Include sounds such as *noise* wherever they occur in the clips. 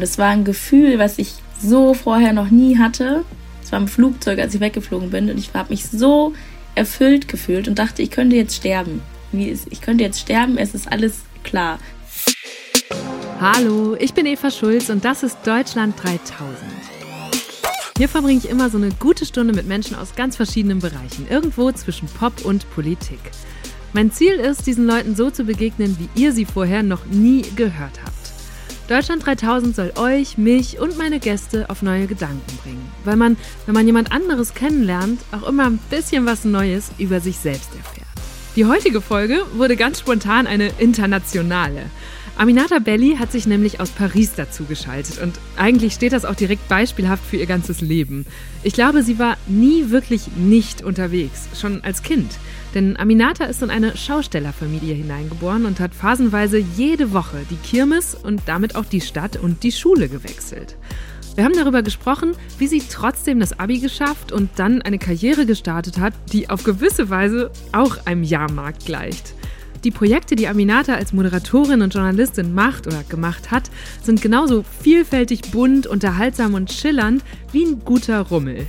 Das war ein Gefühl, was ich so vorher noch nie hatte. Es war im Flugzeug, als ich weggeflogen bin und ich habe mich so erfüllt gefühlt und dachte, ich könnte jetzt sterben. Ich könnte jetzt sterben, es ist alles klar. Hallo, ich bin Eva Schulz und das ist Deutschland 3000. Hier verbringe ich immer so eine gute Stunde mit Menschen aus ganz verschiedenen Bereichen, irgendwo zwischen Pop und Politik. Mein Ziel ist, diesen Leuten so zu begegnen, wie ihr sie vorher noch nie gehört habt. Deutschland 3000 soll euch, mich und meine Gäste auf neue Gedanken bringen, weil man, wenn man jemand anderes kennenlernt, auch immer ein bisschen was Neues über sich selbst erfährt. Die heutige Folge wurde ganz spontan eine internationale. Aminata Belli hat sich nämlich aus Paris dazu geschaltet und eigentlich steht das auch direkt beispielhaft für ihr ganzes Leben. Ich glaube, sie war nie wirklich nicht unterwegs, schon als Kind. Denn Aminata ist in eine Schaustellerfamilie hineingeboren und hat phasenweise jede Woche die Kirmes und damit auch die Stadt und die Schule gewechselt. Wir haben darüber gesprochen, wie sie trotzdem das Abi geschafft und dann eine Karriere gestartet hat, die auf gewisse Weise auch einem Jahrmarkt gleicht. Die Projekte, die Aminata als Moderatorin und Journalistin macht oder gemacht hat, sind genauso vielfältig bunt, unterhaltsam und schillernd wie ein guter Rummel.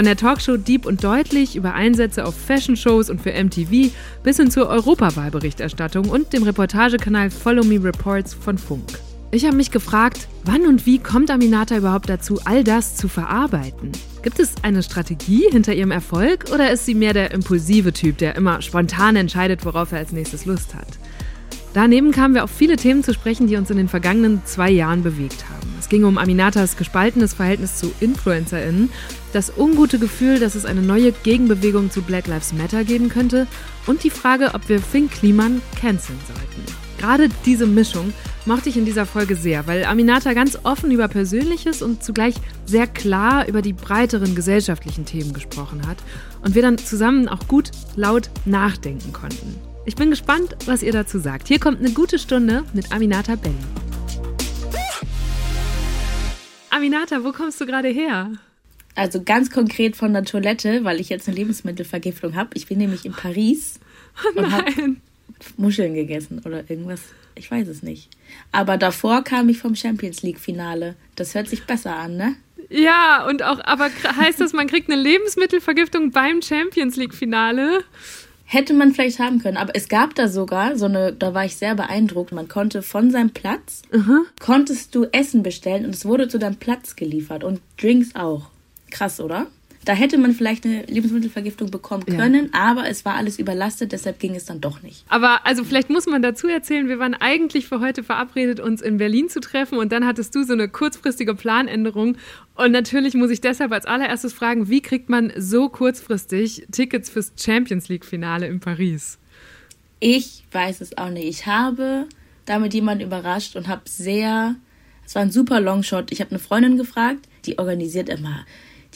Von der Talkshow Deep und Deutlich über Einsätze auf Fashion-Shows und für MTV bis hin zur Europawahlberichterstattung und dem Reportagekanal Follow Me Reports von Funk. Ich habe mich gefragt, wann und wie kommt Aminata überhaupt dazu, all das zu verarbeiten? Gibt es eine Strategie hinter ihrem Erfolg oder ist sie mehr der impulsive Typ, der immer spontan entscheidet, worauf er als nächstes Lust hat? Daneben kamen wir auf viele Themen zu sprechen, die uns in den vergangenen zwei Jahren bewegt haben. Es ging um Aminatas gespaltenes Verhältnis zu InfluencerInnen, das ungute Gefühl, dass es eine neue Gegenbewegung zu Black Lives Matter geben könnte und die Frage, ob wir Finn Kliman canceln sollten. Gerade diese Mischung mochte ich in dieser Folge sehr, weil Aminata ganz offen über Persönliches und zugleich sehr klar über die breiteren gesellschaftlichen Themen gesprochen hat und wir dann zusammen auch gut laut nachdenken konnten. Ich bin gespannt, was ihr dazu sagt. Hier kommt eine gute Stunde mit Aminata Belli. Aminata, wo kommst du gerade her? Also ganz konkret von der Toilette, weil ich jetzt eine Lebensmittelvergiftung habe. Ich bin nämlich in Paris *laughs* oh und habe Muscheln gegessen oder irgendwas. Ich weiß es nicht. Aber davor kam ich vom Champions League Finale. Das hört sich besser an, ne? Ja, und auch, aber heißt das, man kriegt eine Lebensmittelvergiftung beim Champions League Finale? Hätte man vielleicht haben können, aber es gab da sogar so eine, da war ich sehr beeindruckt. Man konnte von seinem Platz, mhm. konntest du Essen bestellen und es wurde zu deinem Platz geliefert und Drinks auch. Krass, oder? Da hätte man vielleicht eine Lebensmittelvergiftung bekommen können, ja. aber es war alles überlastet, deshalb ging es dann doch nicht. Aber also vielleicht muss man dazu erzählen, wir waren eigentlich für heute verabredet, uns in Berlin zu treffen und dann hattest du so eine kurzfristige Planänderung und natürlich muss ich deshalb als allererstes fragen, wie kriegt man so kurzfristig Tickets fürs Champions League Finale in Paris? Ich weiß es auch nicht. Ich habe damit jemanden überrascht und habe sehr, es war ein super Longshot. Ich habe eine Freundin gefragt, die organisiert immer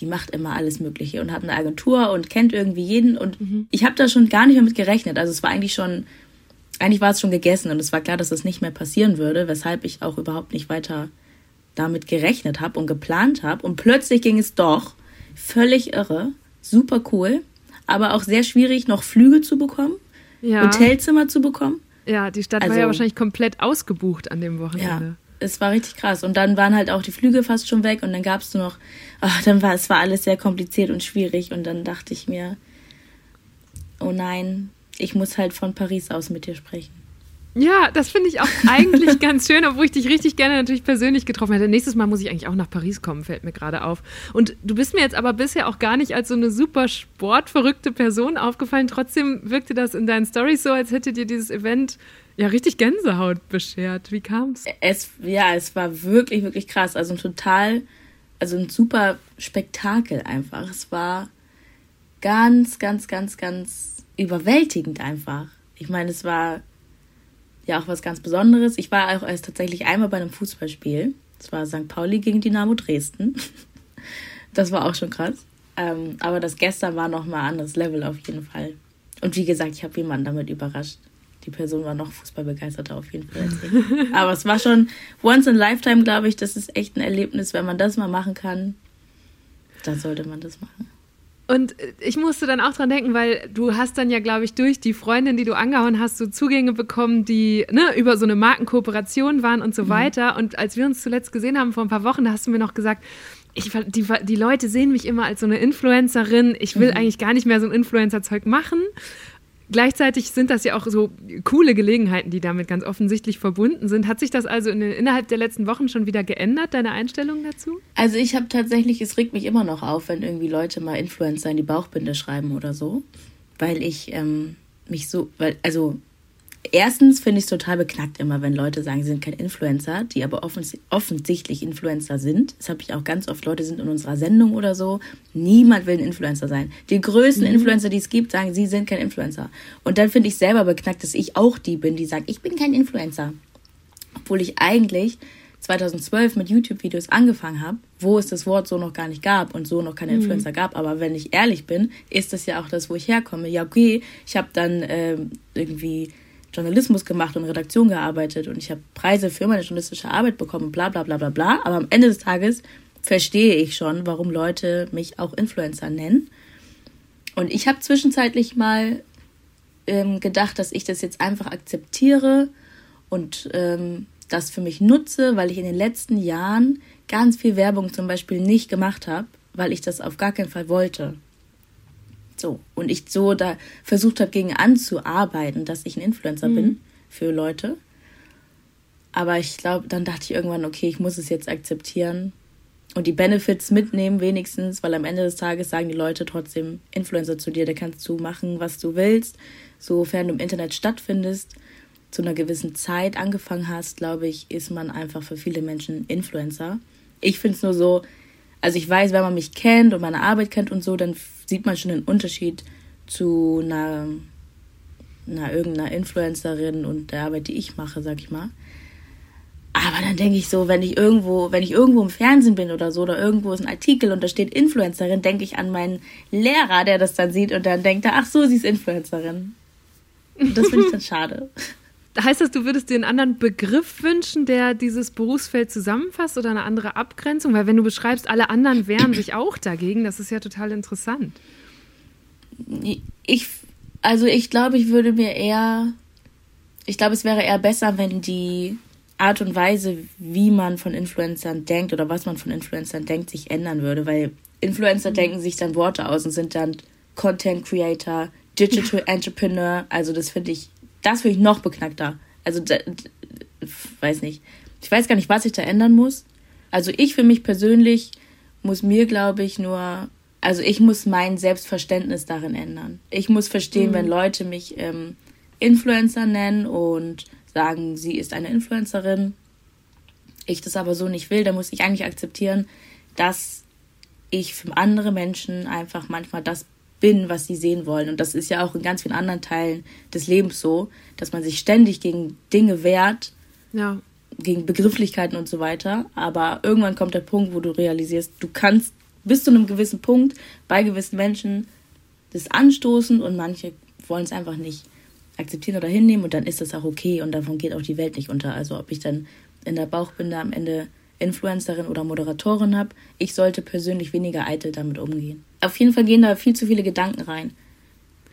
die macht immer alles Mögliche und hat eine Agentur und kennt irgendwie jeden. Und mhm. ich habe da schon gar nicht mehr mit gerechnet. Also es war eigentlich schon, eigentlich war es schon gegessen und es war klar, dass das nicht mehr passieren würde, weshalb ich auch überhaupt nicht weiter damit gerechnet habe und geplant habe. Und plötzlich ging es doch. Völlig irre. Super cool. Aber auch sehr schwierig, noch Flüge zu bekommen, ja. Hotelzimmer zu bekommen. Ja, die Stadt also, war ja also wahrscheinlich komplett ausgebucht an dem Wochenende. Ja es war richtig krass. Und dann waren halt auch die Flüge fast schon weg und dann gab es nur noch, ach, dann war es war alles sehr kompliziert und schwierig und dann dachte ich mir, oh nein, ich muss halt von Paris aus mit dir sprechen. Ja, das finde ich auch *laughs* eigentlich ganz schön, obwohl ich dich richtig gerne natürlich persönlich getroffen hätte. Nächstes Mal muss ich eigentlich auch nach Paris kommen, fällt mir gerade auf. Und du bist mir jetzt aber bisher auch gar nicht als so eine super sportverrückte Person aufgefallen. Trotzdem wirkte das in deinen Stories so, als hätte dir dieses Event ja richtig Gänsehaut beschert. Wie kam's? Es ja, es war wirklich wirklich krass, also ein total also ein super Spektakel einfach. Es war ganz ganz ganz ganz überwältigend einfach. Ich meine, es war ja auch was ganz Besonderes. Ich war auch erst tatsächlich einmal bei einem Fußballspiel. Es war St. Pauli gegen Dynamo Dresden. *laughs* Das war auch schon krass. Ähm, aber das gestern war nochmal ein anderes Level auf jeden Fall. Und wie gesagt, ich habe jemanden damit überrascht die Person war noch fußballbegeisterter auf jeden Fall. *laughs* Aber es war schon once in a lifetime, glaube ich. Das ist echt ein Erlebnis, wenn man das mal machen kann. Dann sollte man das machen. Und ich musste dann auch dran denken, weil du hast dann ja, glaube ich, durch die Freundin, die du angehauen hast, so Zugänge bekommen, die ne, über so eine Markenkooperation waren und so mhm. weiter. Und als wir uns zuletzt gesehen haben vor ein paar Wochen, da hast du mir noch gesagt, ich, die, die Leute sehen mich immer als so eine Influencerin. Ich will mhm. eigentlich gar nicht mehr so ein Influencer-Zeug machen. Gleichzeitig sind das ja auch so coole Gelegenheiten, die damit ganz offensichtlich verbunden sind. Hat sich das also in, innerhalb der letzten Wochen schon wieder geändert, deine Einstellung dazu? Also ich habe tatsächlich, es regt mich immer noch auf, wenn irgendwie Leute mal Influencer in die Bauchbinde schreiben oder so, weil ich ähm, mich so, weil, also erstens finde ich es total beknackt immer, wenn Leute sagen, sie sind kein Influencer, die aber offens offensichtlich Influencer sind. Das habe ich auch ganz oft. Leute sind in unserer Sendung oder so. Niemand will ein Influencer sein. Die größten mhm. Influencer, die es gibt, sagen, sie sind kein Influencer. Und dann finde ich selber beknackt, dass ich auch die bin, die sagt, ich bin kein Influencer. Obwohl ich eigentlich 2012 mit YouTube-Videos angefangen habe, wo es das Wort so noch gar nicht gab und so noch keine mhm. Influencer gab. Aber wenn ich ehrlich bin, ist das ja auch das, wo ich herkomme. Ja, okay, ich habe dann ähm, irgendwie Journalismus gemacht und Redaktion gearbeitet und ich habe Preise für meine journalistische Arbeit bekommen, bla bla bla bla bla. Aber am Ende des Tages verstehe ich schon, warum Leute mich auch Influencer nennen. Und ich habe zwischenzeitlich mal ähm, gedacht, dass ich das jetzt einfach akzeptiere und ähm, das für mich nutze, weil ich in den letzten Jahren ganz viel Werbung zum Beispiel nicht gemacht habe, weil ich das auf gar keinen Fall wollte. So. Und ich so da versucht habe, gegen anzuarbeiten, dass ich ein Influencer mhm. bin für Leute. Aber ich glaube, dann dachte ich irgendwann, okay, ich muss es jetzt akzeptieren und die Benefits mitnehmen, wenigstens, weil am Ende des Tages sagen die Leute trotzdem Influencer zu dir, da kannst du machen, was du willst, sofern du im Internet stattfindest, zu einer gewissen Zeit angefangen hast, glaube ich, ist man einfach für viele Menschen Influencer. Ich finde es nur so, also ich weiß, wenn man mich kennt und meine Arbeit kennt und so, dann sieht man schon den Unterschied zu einer, einer irgendeiner Influencerin und der Arbeit, die ich mache, sag ich mal. Aber dann denke ich so, wenn ich irgendwo, wenn ich irgendwo im Fernsehen bin oder so, oder irgendwo ist ein Artikel und da steht Influencerin, denke ich an meinen Lehrer, der das dann sieht und dann denkt, ach so, sie ist Influencerin. Und das finde ich dann *laughs* schade. Heißt das, du würdest dir einen anderen Begriff wünschen, der dieses Berufsfeld zusammenfasst oder eine andere Abgrenzung? Weil wenn du beschreibst, alle anderen wehren sich auch dagegen, das ist ja total interessant. Ich, also ich glaube, ich würde mir eher, ich glaube, es wäre eher besser, wenn die Art und Weise, wie man von Influencern denkt oder was man von Influencern denkt, sich ändern würde, weil Influencer mhm. denken sich dann Worte aus und sind dann Content Creator, Digital *laughs* Entrepreneur, also das finde ich das finde ich noch beknackter. Also, da, weiß nicht. Ich weiß gar nicht, was ich da ändern muss. Also, ich für mich persönlich muss mir, glaube ich, nur. Also, ich muss mein Selbstverständnis darin ändern. Ich muss verstehen, mhm. wenn Leute mich ähm, Influencer nennen und sagen, sie ist eine Influencerin, ich das aber so nicht will, dann muss ich eigentlich akzeptieren, dass ich für andere Menschen einfach manchmal das bin, was sie sehen wollen. Und das ist ja auch in ganz vielen anderen Teilen des Lebens so, dass man sich ständig gegen Dinge wehrt, ja. gegen Begrifflichkeiten und so weiter. Aber irgendwann kommt der Punkt, wo du realisierst, du kannst bis zu einem gewissen Punkt bei gewissen Menschen das anstoßen und manche wollen es einfach nicht akzeptieren oder hinnehmen und dann ist das auch okay und davon geht auch die Welt nicht unter. Also ob ich dann in der Bauchbinde am Ende Influencerin oder Moderatorin habe, ich sollte persönlich weniger eitel damit umgehen. Auf jeden Fall gehen da viel zu viele Gedanken rein.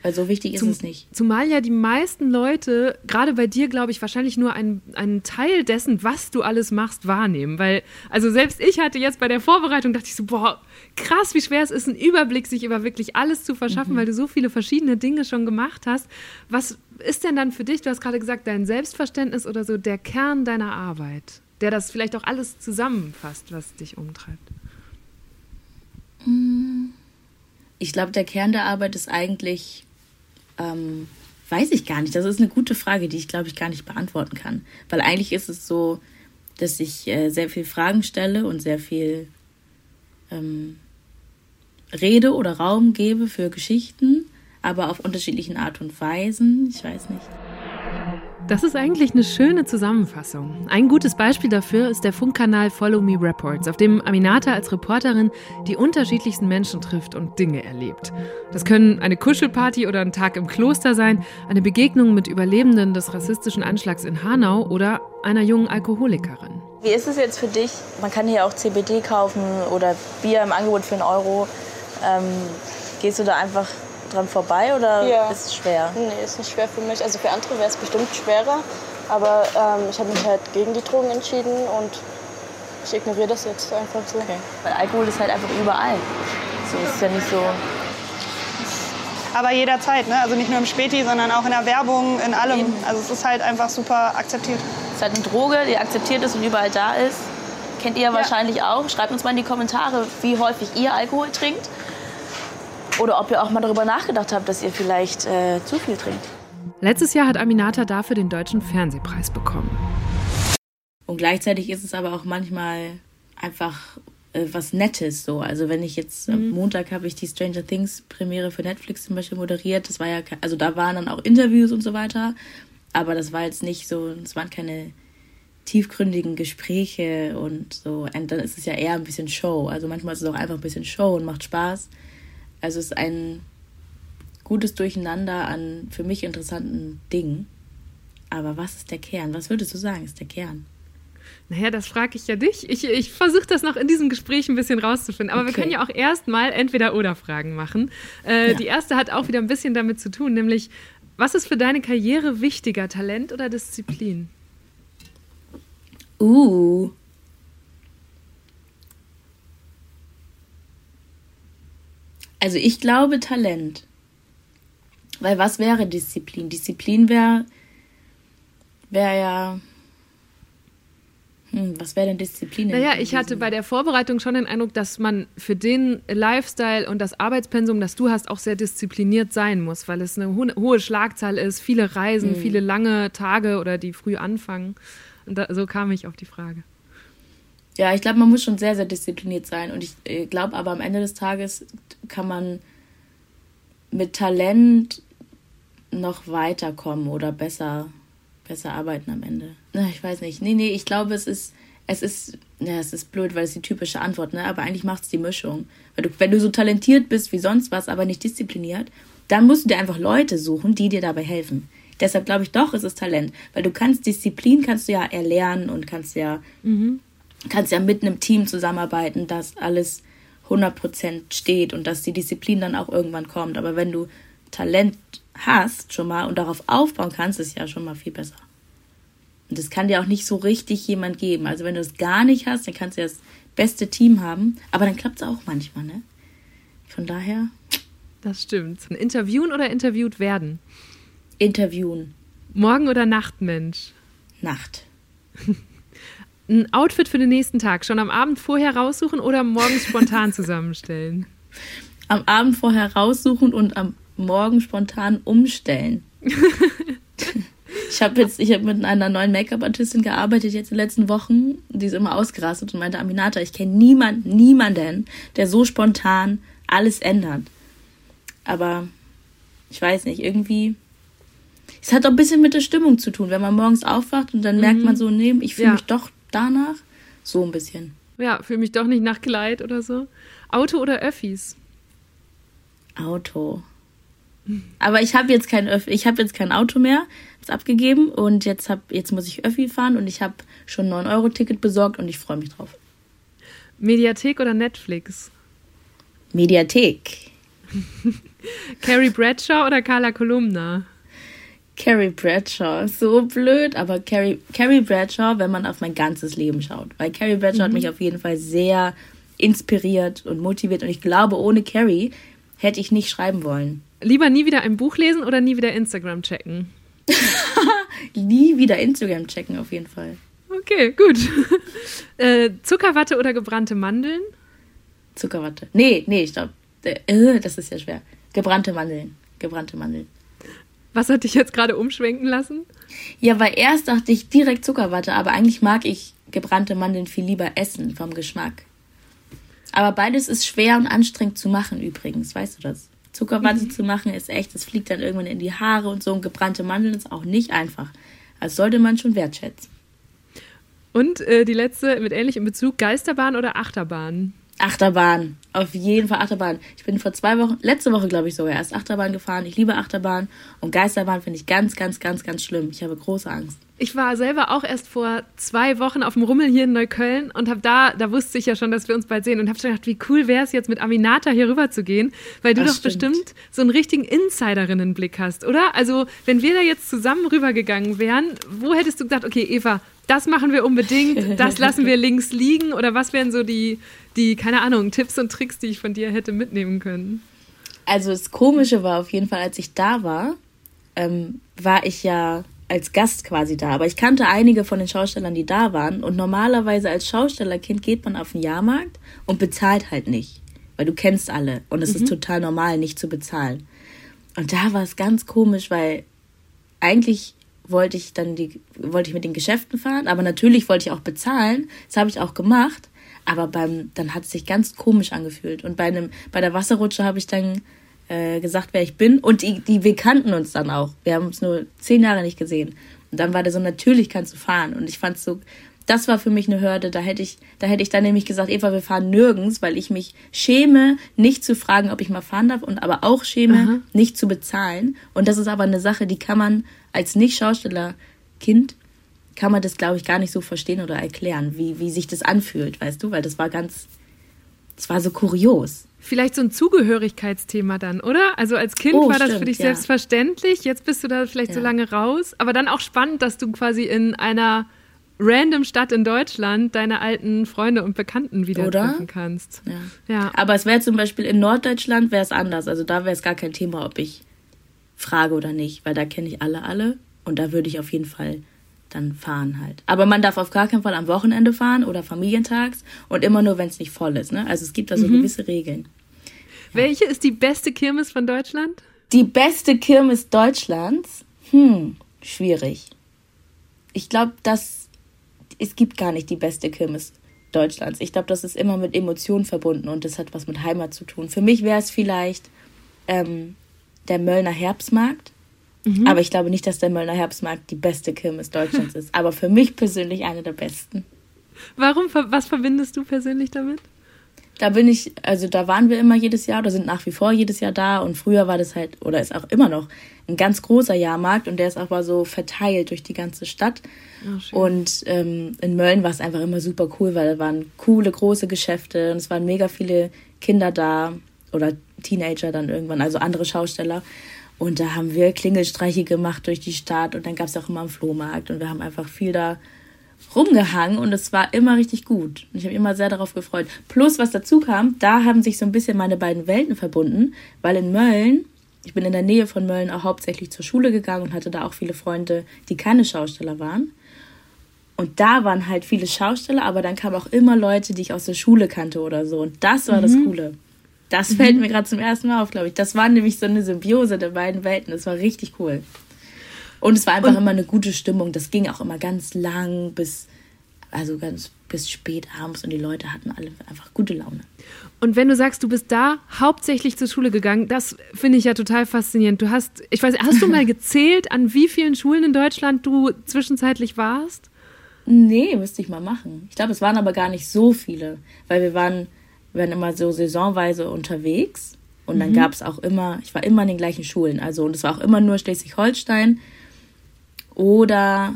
Weil so wichtig ist Zum, es nicht. Zumal ja die meisten Leute, gerade bei dir, glaube ich, wahrscheinlich nur einen, einen Teil dessen, was du alles machst, wahrnehmen. Weil, also selbst ich hatte jetzt bei der Vorbereitung, dachte ich so, boah, krass, wie schwer es ist, einen Überblick sich über wirklich alles zu verschaffen, mhm. weil du so viele verschiedene Dinge schon gemacht hast. Was ist denn dann für dich, du hast gerade gesagt, dein Selbstverständnis oder so der Kern deiner Arbeit? Der das vielleicht auch alles zusammenfasst, was dich umtreibt? Ich glaube, der Kern der Arbeit ist eigentlich, ähm, weiß ich gar nicht. Das ist eine gute Frage, die ich, glaube ich, gar nicht beantworten kann. Weil eigentlich ist es so, dass ich äh, sehr viel Fragen stelle und sehr viel ähm, Rede oder Raum gebe für Geschichten, aber auf unterschiedlichen Art und Weisen. Ich weiß nicht. Das ist eigentlich eine schöne Zusammenfassung. Ein gutes Beispiel dafür ist der Funkkanal Follow Me Reports, auf dem Aminata als Reporterin die unterschiedlichsten Menschen trifft und Dinge erlebt. Das können eine Kuschelparty oder ein Tag im Kloster sein, eine Begegnung mit Überlebenden des rassistischen Anschlags in Hanau oder einer jungen Alkoholikerin. Wie ist es jetzt für dich? Man kann hier auch CBD kaufen oder Bier im Angebot für einen Euro. Ähm, Gehst du da einfach dran vorbei oder Ja. ist es schwer? Nee, ist nicht schwer für mich. Also für andere wäre es bestimmt schwerer. Aber ähm, ich habe mich halt gegen die Drogen entschieden und ich ignoriere das jetzt einfach so. Okay. Weil Alkohol ist halt einfach überall. So ist ja nicht so. Aber jederzeit, ne? Also nicht nur im Späti, sondern auch in der Werbung, in allem. Also es ist halt einfach super akzeptiert. Es ist halt eine Droge, die akzeptiert ist und überall da ist. Kennt ihr wahrscheinlich auch. Schreibt uns mal in die Kommentare, wie häufig ihr Alkohol trinkt. Oder ob ihr auch mal darüber nachgedacht habt, dass ihr vielleicht äh, zu viel trinkt. Letztes Jahr hat Aminata dafür den Deutschen Fernsehpreis bekommen. Und gleichzeitig ist es aber auch manchmal einfach äh, was Nettes so. Also wenn ich jetzt am Montag habe ich die Stranger Things Premiere für Netflix zum Beispiel moderiert. Das war ja, also da waren dann auch Interviews und so weiter. Aber das war jetzt nicht so, es waren keine tiefgründigen Gespräche und so. Und dann ist es ja eher ein bisschen Show. Also manchmal ist es auch einfach ein bisschen Show und macht Spaß. Also es ist ein gutes Durcheinander an für mich interessanten Dingen. Aber was ist der Kern? Was würdest du sagen, ist der Kern? Naja, das frage ich ja dich. Ich, ich versuche das noch in diesem Gespräch ein bisschen rauszufinden. Aber wir Okay. können ja auch erstmal Entweder-Oder-Fragen machen. Äh, Ja. Die erste hat auch wieder ein bisschen damit zu tun, nämlich, was ist für deine Karriere wichtiger, Talent oder Disziplin? Uh. Also ich glaube Talent. Weil was wäre Disziplin? Disziplin wäre wäre ja. Hm, was wäre denn Disziplin? in- Naja, ich hatte bei der Vorbereitung schon den Eindruck, dass man für den Lifestyle und das Arbeitspensum, das du hast, auch sehr diszipliniert sein muss, weil es eine ho hohe Schlagzahl ist, viele Reisen, viele lange Tage oder die früh anfangen. Und da, so kam ich auf die Frage. Ja, ich glaube, man muss schon sehr, sehr diszipliniert sein. Und ich äh, glaube aber am Ende des Tages kann man mit Talent noch weiterkommen oder besser, besser arbeiten am Ende. Na, ich weiß nicht. Nee, nee, ich glaube, es ist, es ist, ja, es ist blöd, weil es die typische Antwort, ne? Aber eigentlich macht es die Mischung. Weil du, wenn du so talentiert bist wie sonst was, aber nicht diszipliniert, dann musst du dir einfach Leute suchen, die dir dabei helfen. Deshalb glaube ich doch, es ist Talent. Weil du kannst Disziplin kannst du ja erlernen und kannst ja kannst ja mit einem Team zusammenarbeiten, dass alles 100% steht und dass die Disziplin dann auch irgendwann kommt. Aber wenn du Talent hast schon mal und darauf aufbauen kannst, ist ja schon mal viel besser. Und das kann dir auch nicht so richtig jemand geben. Also wenn du es gar nicht hast, dann kannst du ja das beste Team haben, aber dann klappt es auch manchmal, ne? Von daher Das stimmt. Interviewen oder interviewt werden? interviewen, Morgen- oder Nachtmensch? Nacht. *laughs* Ein Outfit für den nächsten Tag schon am Abend vorher raussuchen oder morgens spontan *laughs* zusammenstellen? Am Abend vorher raussuchen und am Morgen spontan umstellen. *laughs* Ich habe jetzt, ich habe mit einer neuen Make-up-Artistin gearbeitet jetzt in den letzten Wochen. Die ist immer ausgerastet und meinte, Aminata, ich kenne niemanden, niemanden, der so spontan alles ändert. Aber ich weiß nicht, irgendwie. Es hat auch ein bisschen mit der Stimmung zu tun, wenn man morgens aufwacht und dann merkt man so, nee, ich fühle Ja. mich doch danach. So ein bisschen. Ja, fühle mich doch nicht nach Kleid oder so. Auto oder Öffis? Auto. Aber ich habe jetzt kein Öff ich habe jetzt kein Auto mehr, hab's abgegeben und jetzt hab jetzt muss ich Öffi fahren und ich habe schon 9 Euro Ticket besorgt und ich freue mich drauf. Mediathek oder Netflix? Mediathek. *laughs* Carrie Bradshaw oder Carla Kolumna? Carrie Bradshaw, so blöd, aber Carrie, Carrie Bradshaw, wenn man auf mein ganzes Leben schaut. Weil Carrie Bradshaw hat mich auf jeden Fall sehr inspiriert und motiviert und ich glaube, ohne Carrie hätte ich nicht schreiben wollen. Lieber nie wieder ein Buch lesen oder nie wieder Instagram checken? *laughs* Nie wieder Instagram checken auf jeden Fall. Okay, gut. *laughs* äh, Zuckerwatte oder gebrannte Mandeln? Zuckerwatte. Nee, nee, ich glaube, äh, das ist ja schwer. Gebrannte Mandeln. Gebrannte Mandeln. Was hat dich jetzt gerade umschwenken lassen? Ja, weil erst dachte ich direkt Zuckerwatte, aber eigentlich mag ich gebrannte Mandeln viel lieber essen vom Geschmack. Aber beides ist schwer und anstrengend zu machen übrigens, weißt du das? Zuckerwatte zu machen ist echt, das fliegt dann irgendwann in die Haare und so und gebrannte Mandeln ist auch nicht einfach. Also sollte man schon wertschätzen. Und äh, die letzte mit ähnlichem Bezug, Geisterbahn oder Achterbahn? Achterbahn, auf jeden Fall Achterbahn. Ich bin vor zwei Wochen, letzte Woche glaube ich sogar erst Achterbahn gefahren. Ich liebe Achterbahn und Geisterbahn finde ich ganz, ganz, ganz, ganz schlimm. Ich habe große Angst. Ich war selber auch erst vor zwei Wochen auf dem Rummel hier in Neukölln und habe da, da wusste ich ja schon, dass wir uns bald sehen und habe schon gedacht, wie cool wäre es jetzt mit Aminata hier rüber zu gehen, weil du das doch stimmt. bestimmt so einen richtigen Insiderinnenblick hast, oder? Also, wenn wir da jetzt zusammen rübergegangen wären, wo hättest du gesagt, okay, Eva, das machen wir unbedingt, das lassen wir *laughs* links liegen oder was wären so die, die, keine Ahnung, Tipps und Tricks, die ich von dir hätte mitnehmen können? Also das Komische war auf jeden Fall, als ich da war, ähm, war ich ja als Gast quasi da. Aber ich kannte einige von den Schaustellern, die da waren. Und normalerweise als Schaustellerkind geht man auf den Jahrmarkt und bezahlt halt nicht. Weil du kennst alle. Und es mhm. ist total normal, nicht zu bezahlen. Und da war es ganz komisch, weil eigentlich wollte ich dann die, wollte ich mit den Geschäften fahren, aber natürlich wollte ich auch bezahlen. Das habe ich auch gemacht. Aber beim, dann hat es sich ganz komisch angefühlt. Und bei einem, bei der Wasserrutsche habe ich dann äh, gesagt, wer ich bin. Und die, die, wir kannten uns dann auch. Wir haben uns nur zehn Jahre nicht gesehen. Und dann war der so, natürlich kannst du fahren. Und ich fand so, das war für mich eine Hürde. Da hätte ich, da hätte ich dann nämlich gesagt, Eva, wir fahren nirgends, weil ich mich schäme, nicht zu fragen, ob ich mal fahren darf und aber auch schäme, Aha. nicht zu bezahlen. Und das ist aber eine Sache, die kann man als Nicht-Schausteller-Kind kann man das, glaube ich, gar nicht so verstehen oder erklären, wie, wie sich das anfühlt, weißt du? Weil das war ganz, das war so kurios. Vielleicht so ein Zugehörigkeitsthema dann, oder? Also als Kind oh, war das für dich ja. selbstverständlich, jetzt bist du da vielleicht ja. so lange raus, aber dann auch spannend, dass du quasi in einer random Stadt in Deutschland deine alten Freunde und Bekannten wieder oder? treffen kannst. Ja. ja. Aber es wäre zum Beispiel in Norddeutschland wäre es anders. Also da wäre es gar kein Thema, ob ich frage oder nicht, weil da kenne ich alle alle und da würde ich auf jeden Fall dann fahren halt. Aber man darf auf gar keinen Fall am Wochenende fahren oder familientags und immer nur, wenn es nicht voll ist. Ne? Also es gibt da so mhm. gewisse Regeln. Welche ist die beste Kirmes von Deutschland? Die beste Kirmes Deutschlands? Hm, schwierig. Ich glaube, dass es gibt gar nicht die beste Kirmes Deutschlands. Ich glaube, das ist immer mit Emotionen verbunden und das hat was mit Heimat zu tun. Für mich wäre es vielleicht ähm, der Möllner Herbstmarkt Mhm. Aber ich glaube nicht, dass der Möllner Herbstmarkt die beste Kirmes Deutschlands *laughs* ist. Aber für mich persönlich eine der besten. Warum? Was verbindest du persönlich damit? Da bin ich, also da waren wir immer jedes Jahr oder sind nach wie vor jedes Jahr da. Und früher war das halt, oder ist auch immer noch, ein ganz großer Jahrmarkt und der ist aber so verteilt durch die ganze Stadt. Oh, und ähm, in Mölln war es einfach immer super cool, weil da waren coole, große Geschäfte und es waren mega viele Kinder da oder Teenager dann irgendwann, also andere Schausteller. Und da haben wir Klingelstreiche gemacht durch die Stadt und dann gab es auch immer einen Flohmarkt und wir haben einfach viel da rumgehangen und es war immer richtig gut. Und ich habe immer sehr darauf gefreut. Plus, was dazu kam, da haben sich so ein bisschen meine beiden Welten verbunden, weil in Mölln, ich bin in der Nähe von Mölln auch hauptsächlich zur Schule gegangen und hatte da auch viele Freunde, die keine Schausteller waren. Und da waren halt viele Schausteller, aber dann kamen auch immer Leute, die ich aus der Schule kannte oder so. Und das war mhm. das Coole. Das mhm. fällt mir gerade zum ersten Mal auf, glaube ich. Das war nämlich so eine Symbiose der beiden Welten. Das war richtig cool. Und es war einfach und, immer eine gute Stimmung. Das ging auch immer ganz lang bis, also ganz bis spät abends und die Leute hatten alle einfach gute Laune. Und wenn du sagst, du bist da hauptsächlich zur Schule gegangen, das finde ich ja total faszinierend. Du hast, ich weiß, hast du mal *laughs* gezählt, an wie vielen Schulen in Deutschland du zwischenzeitlich warst? Nee, müsste ich mal machen. Ich glaube, es waren aber gar nicht so viele, weil wir waren wir waren immer so saisonweise unterwegs. Und dann mhm. gab es auch immer, ich war immer in den gleichen Schulen. Also, und es war auch immer nur Schleswig-Holstein. Oder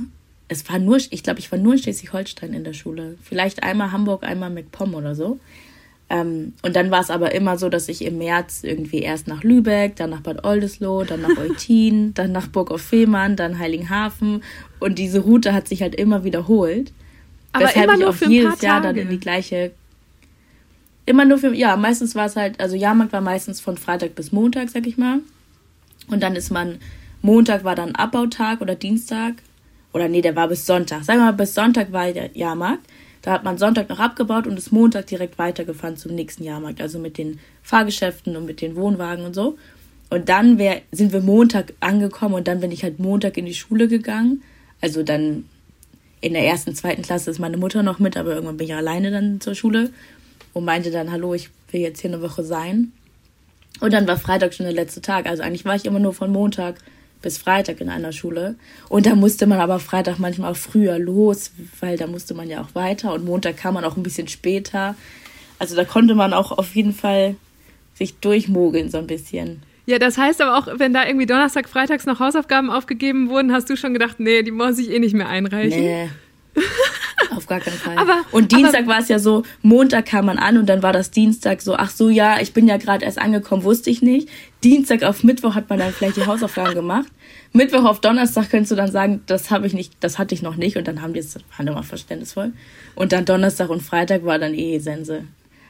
es war nur, ich glaube, ich war nur in Schleswig-Holstein in der Schule. Vielleicht einmal Hamburg, einmal MacPom oder so. Ähm, und dann war es aber immer so, dass ich im März irgendwie erst nach Lübeck, dann nach Bad Oldesloe, dann nach Eutin, *laughs* dann nach Burg auf Fehmarn, dann Heiligenhafen. Und diese Route hat sich halt immer wiederholt. Aber weshalb immer nur ich auch jedes Jahr dann in die gleiche Immer nur für, ja, meistens war es halt, also Jahrmarkt war meistens von Freitag bis Montag, sag ich mal. Und dann ist man, Montag war dann Abbautag oder Dienstag. Oder nee, der war bis Sonntag. Sagen wir mal, bis Sonntag war der Jahrmarkt. Da hat man Sonntag noch abgebaut und ist Montag direkt weitergefahren zum nächsten Jahrmarkt. Also mit den Fahrgeschäften und mit den Wohnwagen und so. Und dann wär, sind wir Montag angekommen und dann bin ich halt Montag in die Schule gegangen. Also dann in der ersten, zweiten Klasse ist meine Mutter noch mit, aber irgendwann bin ich alleine dann zur Schule und meinte dann, hallo, ich will jetzt hier eine Woche sein. Und dann war Freitag schon der letzte Tag. Also eigentlich war ich immer nur von Montag bis Freitag in einer Schule. Und da musste man aber Freitag manchmal auch früher los, weil da musste man ja auch weiter. Und Montag kam man auch ein bisschen später. Also da konnte man auch auf jeden Fall sich durchmogeln so ein bisschen. Ja, das heißt aber auch, wenn da irgendwie Donnerstag, Freitags noch Hausaufgaben aufgegeben wurden, hast du schon gedacht, nee, die muss ich eh nicht mehr einreichen. Nee. *laughs* Auf gar keinen Fall. Aber, und Dienstag war es ja so, Montag kam man an und dann war das Dienstag so, ach so, ja, ich bin ja gerade erst angekommen, wusste ich nicht. Dienstag auf Mittwoch hat man dann vielleicht die Hausaufgaben *laughs* gemacht. Mittwoch auf Donnerstag könntest du dann sagen, das habe ich nicht, das hatte ich noch nicht und dann haben die es, waren immer verständnisvoll. Und dann Donnerstag und Freitag war dann eh Sense.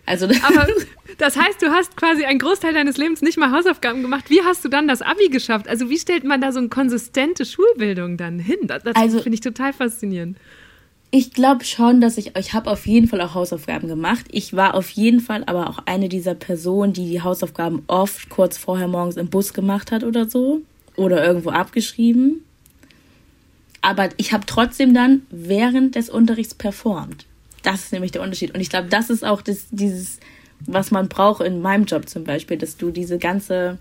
Also Aber *laughs* das heißt, du hast quasi einen Großteil deines Lebens nicht mal Hausaufgaben gemacht. Wie hast du dann das Abi geschafft? Also wie stellt man da so eine konsistente Schulbildung dann hin? Das, das also, finde ich total faszinierend. Ich glaube schon, dass ich, ich habe auf jeden Fall auch Hausaufgaben gemacht. Ich war auf jeden Fall aber auch eine dieser Personen, die die Hausaufgaben oft kurz vorher morgens im Bus gemacht hat oder so. Oder irgendwo abgeschrieben. Aber ich habe trotzdem dann während des Unterrichts performt. Das ist nämlich der Unterschied. Und ich glaube, das ist auch das, dieses, was man braucht in meinem Job zum Beispiel, dass du diese ganze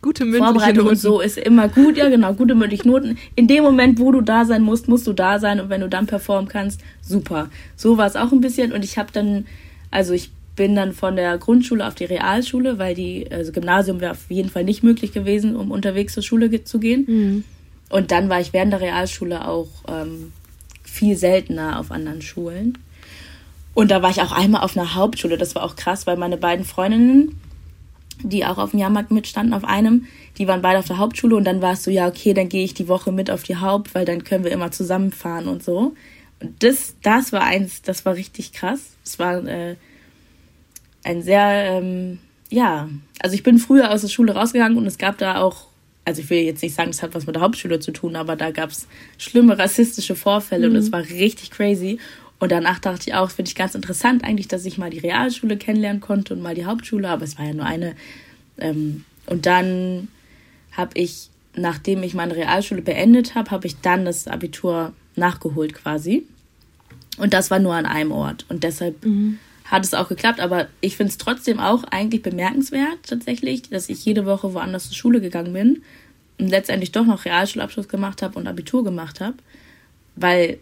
Gute mündliche Vorbereitung Noten. und so ist immer gut, ja genau, gute mündliche Noten. In dem Moment, wo du da sein musst, musst du da sein und wenn du dann performen kannst, super. So war es auch ein bisschen und ich habe dann, also ich bin dann von der Grundschule auf die Realschule, weil die, also Gymnasium wäre auf jeden Fall nicht möglich gewesen, um unterwegs zur Schule zu gehen. Mhm. Und dann war ich während der Realschule auch ähm, viel seltener auf anderen Schulen. Und da war ich auch einmal auf einer Hauptschule. Das war auch krass, weil meine beiden Freundinnen, die auch auf dem Jahrmarkt mitstanden, auf einem, die waren beide auf der Hauptschule. Und dann war es so, ja, okay, dann gehe ich die Woche mit auf die Haupt, weil dann können wir immer zusammenfahren und so. Und das, das war eins, das war richtig krass. Es war äh, ein sehr, ähm, ja, also ich bin früher aus der Schule rausgegangen und es gab da auch, also ich will jetzt nicht sagen, es hat was mit der Hauptschule zu tun, aber da gab es schlimme rassistische Vorfälle mhm. und es war richtig crazy. Und danach dachte ich auch, finde ich ganz interessant eigentlich, dass ich mal die Realschule kennenlernen konnte und mal die Hauptschule, aber es war ja nur eine. Ähm, und dann habe ich, nachdem ich meine Realschule beendet habe, habe ich dann das Abitur nachgeholt quasi. Und das war nur an einem Ort. Und deshalb mhm. hat es auch geklappt. Aber ich finde es trotzdem auch eigentlich bemerkenswert tatsächlich, dass ich jede Woche woanders zur Schule gegangen bin und letztendlich doch noch Realschulabschluss gemacht habe und Abitur gemacht habe. Weil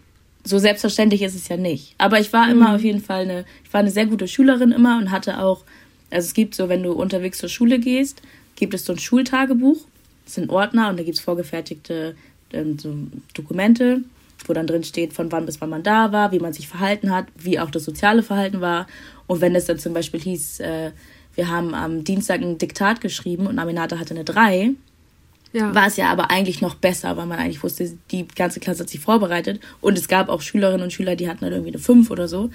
so selbstverständlich ist es ja nicht. Aber ich war immer mhm. auf jeden Fall eine, ich war eine sehr gute Schülerin immer und hatte auch, also es gibt so, wenn du unterwegs zur Schule gehst, gibt es so ein Schultagebuch. Das sind Ordner und da gibt es vorgefertigte ähm, so Dokumente, wo dann drin steht, von wann bis wann man da war, wie man sich verhalten hat, wie auch das soziale Verhalten war. Und wenn es dann zum Beispiel hieß, äh, wir haben am Dienstag ein Diktat geschrieben und Aminata hatte eine 3, ja. War es ja aber eigentlich noch besser, weil man eigentlich wusste, die ganze Klasse hat sich vorbereitet. Und es gab auch Schülerinnen und Schüler, die hatten dann irgendwie eine 5 oder so.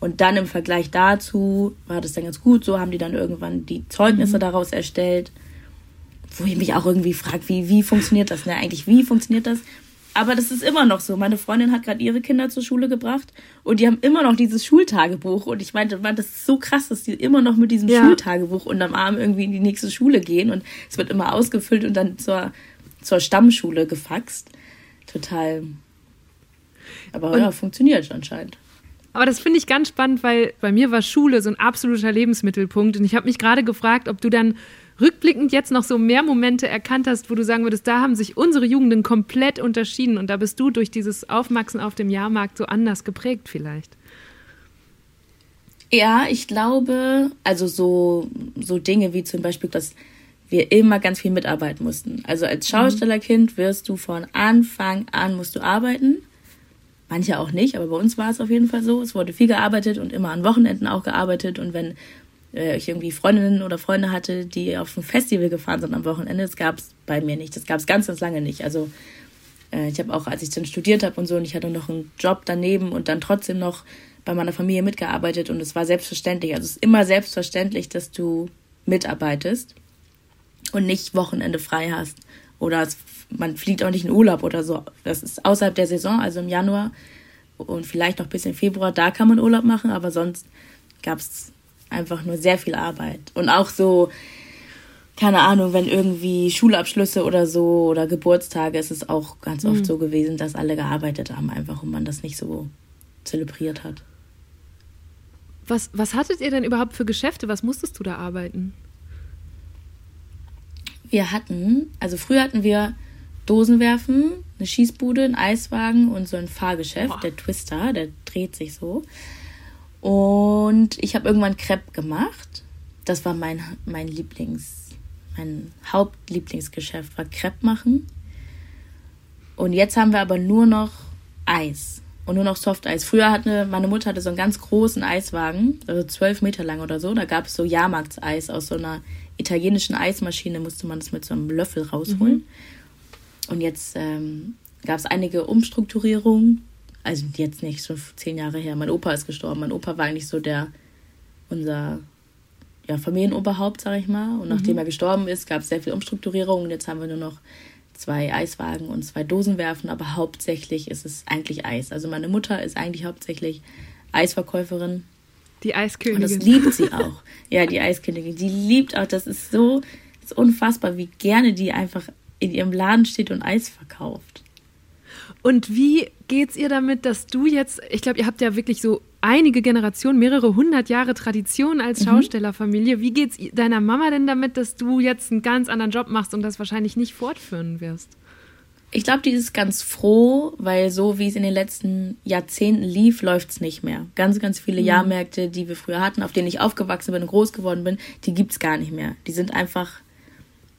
Und dann im Vergleich dazu war das dann ganz gut. So haben die dann irgendwann die Zeugnisse mhm. daraus erstellt. Wo ich mich auch irgendwie frage, wie, wie funktioniert das? Ne? Eigentlich, wie funktioniert das? Aber das ist immer noch so. Meine Freundin hat gerade ihre Kinder zur Schule gebracht und die haben immer noch dieses Schultagebuch. Und ich meinte, das ist so krass, dass die immer noch mit diesem ja. Schultagebuch unterm Arm irgendwie in die nächste Schule gehen. Und es wird immer ausgefüllt und dann zur, zur Stammschule gefaxt. Total. Aber und, ja, funktioniert anscheinend. Aber das finde ich ganz spannend, weil bei mir war Schule so ein absoluter Lebensmittelpunkt. Und ich habe mich gerade gefragt, ob du dann rückblickend jetzt noch so mehr Momente erkannt hast, wo du sagen würdest, da haben sich unsere Jugenden komplett unterschieden und da bist du durch dieses Aufwachsen auf dem Jahrmarkt so anders geprägt vielleicht? Ja, ich glaube, also so, so Dinge wie zum Beispiel, dass wir immer ganz viel mitarbeiten mussten. Also als mhm. Schaustellerkind wirst du von Anfang an musst du arbeiten. Manche auch nicht, aber bei uns war es auf jeden Fall so. Es wurde viel gearbeitet und immer an Wochenenden auch gearbeitet. Und wenn äh, ich irgendwie Freundinnen oder Freunde hatte, die auf ein Festival gefahren sind am Wochenende. Das gab es bei mir nicht. Das gab es ganz, ganz lange nicht. Also äh, ich habe auch, als ich dann studiert habe und so, und ich hatte noch einen Job daneben und dann trotzdem noch bei meiner Familie mitgearbeitet und es war selbstverständlich. Also es ist immer selbstverständlich, dass du mitarbeitest und nicht Wochenende frei hast. Oder es, man fliegt auch nicht in Urlaub oder so. Das ist außerhalb der Saison, also im Januar und vielleicht noch bis in Februar, da kann man Urlaub machen, aber sonst gab es einfach nur sehr viel Arbeit. Und auch so, keine Ahnung, wenn irgendwie Schulabschlüsse oder so oder Geburtstage, ist es auch ganz oft mhm. so gewesen, dass alle gearbeitet haben, einfach und man das nicht so zelebriert hat. Was, was hattet ihr denn überhaupt für Geschäfte? Was musstest du da arbeiten? Wir hatten, also früher hatten wir Dosen werfen, eine Schießbude, einen Eiswagen und so ein Fahrgeschäft, Boah. der Twister, der dreht sich so. Und ich habe irgendwann Crepe gemacht. Das war mein, mein Lieblings, mein Hauptlieblingsgeschäft war Crepe machen. Und jetzt haben wir aber nur noch Eis und nur noch Softeis. Früher hatte meine Mutter hatte so einen ganz großen Eiswagen, also zwölf Meter lang oder so. Da gab es so Jahrmarktseis aus so einer italienischen Eismaschine, musste man das mit so einem Löffel rausholen. Mhm. Und jetzt ähm, gab es einige Umstrukturierungen. Also jetzt nicht, schon zehn Jahre her. Mein Opa ist gestorben. Mein Opa war eigentlich so der, unser ja, Familienoberhaupt, sag ich mal. Und nachdem mhm. er gestorben ist, gab es sehr viel Umstrukturierung. Und jetzt haben wir nur noch zwei Eiswagen und zwei Dosenwerfen, aber hauptsächlich ist es eigentlich Eis. Also meine Mutter ist eigentlich hauptsächlich Eisverkäuferin. Die Eiskönigin. Und das liebt sie auch. Ja, die Eiskönigin. Die liebt auch, das ist so das ist unfassbar, wie gerne die einfach in ihrem Laden steht und Eis verkauft. Und wie geht's ihr damit, dass du jetzt, ich glaube, ihr habt ja wirklich so einige Generationen, mehrere hundert Jahre Tradition als mhm. Schaustellerfamilie. Wie geht's deiner Mama denn damit, dass du jetzt einen ganz anderen Job machst und das wahrscheinlich nicht fortführen wirst? Ich glaube, die ist ganz froh, weil so wie es in den letzten Jahrzehnten lief, läuft es nicht mehr. Ganz, ganz viele mhm. Jahrmärkte, die wir früher hatten, auf denen ich aufgewachsen bin und groß geworden bin, die gibt es gar nicht mehr. Die sind einfach,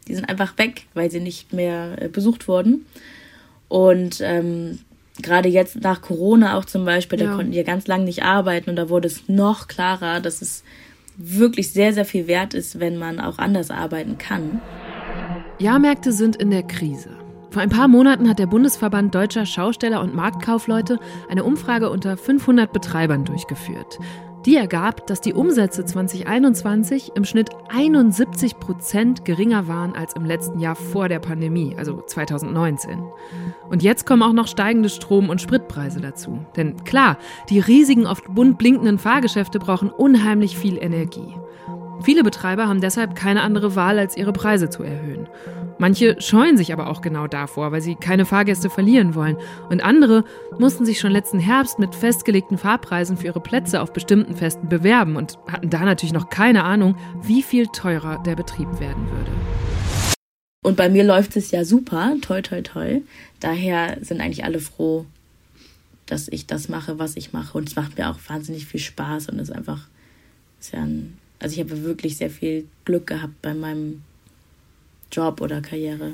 die sind einfach weg, weil sie nicht mehr äh, besucht wurden. Und ähm, gerade jetzt nach Corona auch zum Beispiel, da ja. konnten die ja ganz lange nicht arbeiten und da wurde es noch klarer, dass es wirklich sehr, sehr viel wert ist, wenn man auch anders arbeiten kann. Jahrmärkte sind in der Krise. Vor ein paar Monaten hat der Bundesverband Deutscher Schausteller und Marktkaufleute eine Umfrage unter 500 Betreibern durchgeführt. Die ergab, dass die Umsätze 2021 im Schnitt 71 Prozent geringer waren als im letzten Jahr vor der Pandemie, also 2019. Und jetzt kommen auch noch steigende Strom- und Spritpreise dazu. Denn klar, die riesigen, oft bunt blinkenden Fahrgeschäfte brauchen unheimlich viel Energie. Viele Betreiber haben deshalb keine andere Wahl, als ihre Preise zu erhöhen. Manche scheuen sich aber auch genau davor, weil sie keine Fahrgäste verlieren wollen. Und andere mussten sich schon letzten Herbst mit festgelegten Fahrpreisen für ihre Plätze auf bestimmten Festen bewerben und hatten da natürlich noch keine Ahnung, wie viel teurer der Betrieb werden würde. Und bei mir läuft es ja super, toi, toi, toi. Daher sind eigentlich alle froh, dass ich das mache, was ich mache. Und es macht mir auch wahnsinnig viel Spaß und ist einfach, ist ja ein, also ich habe wirklich sehr viel Glück gehabt bei meinem Job oder Karriere.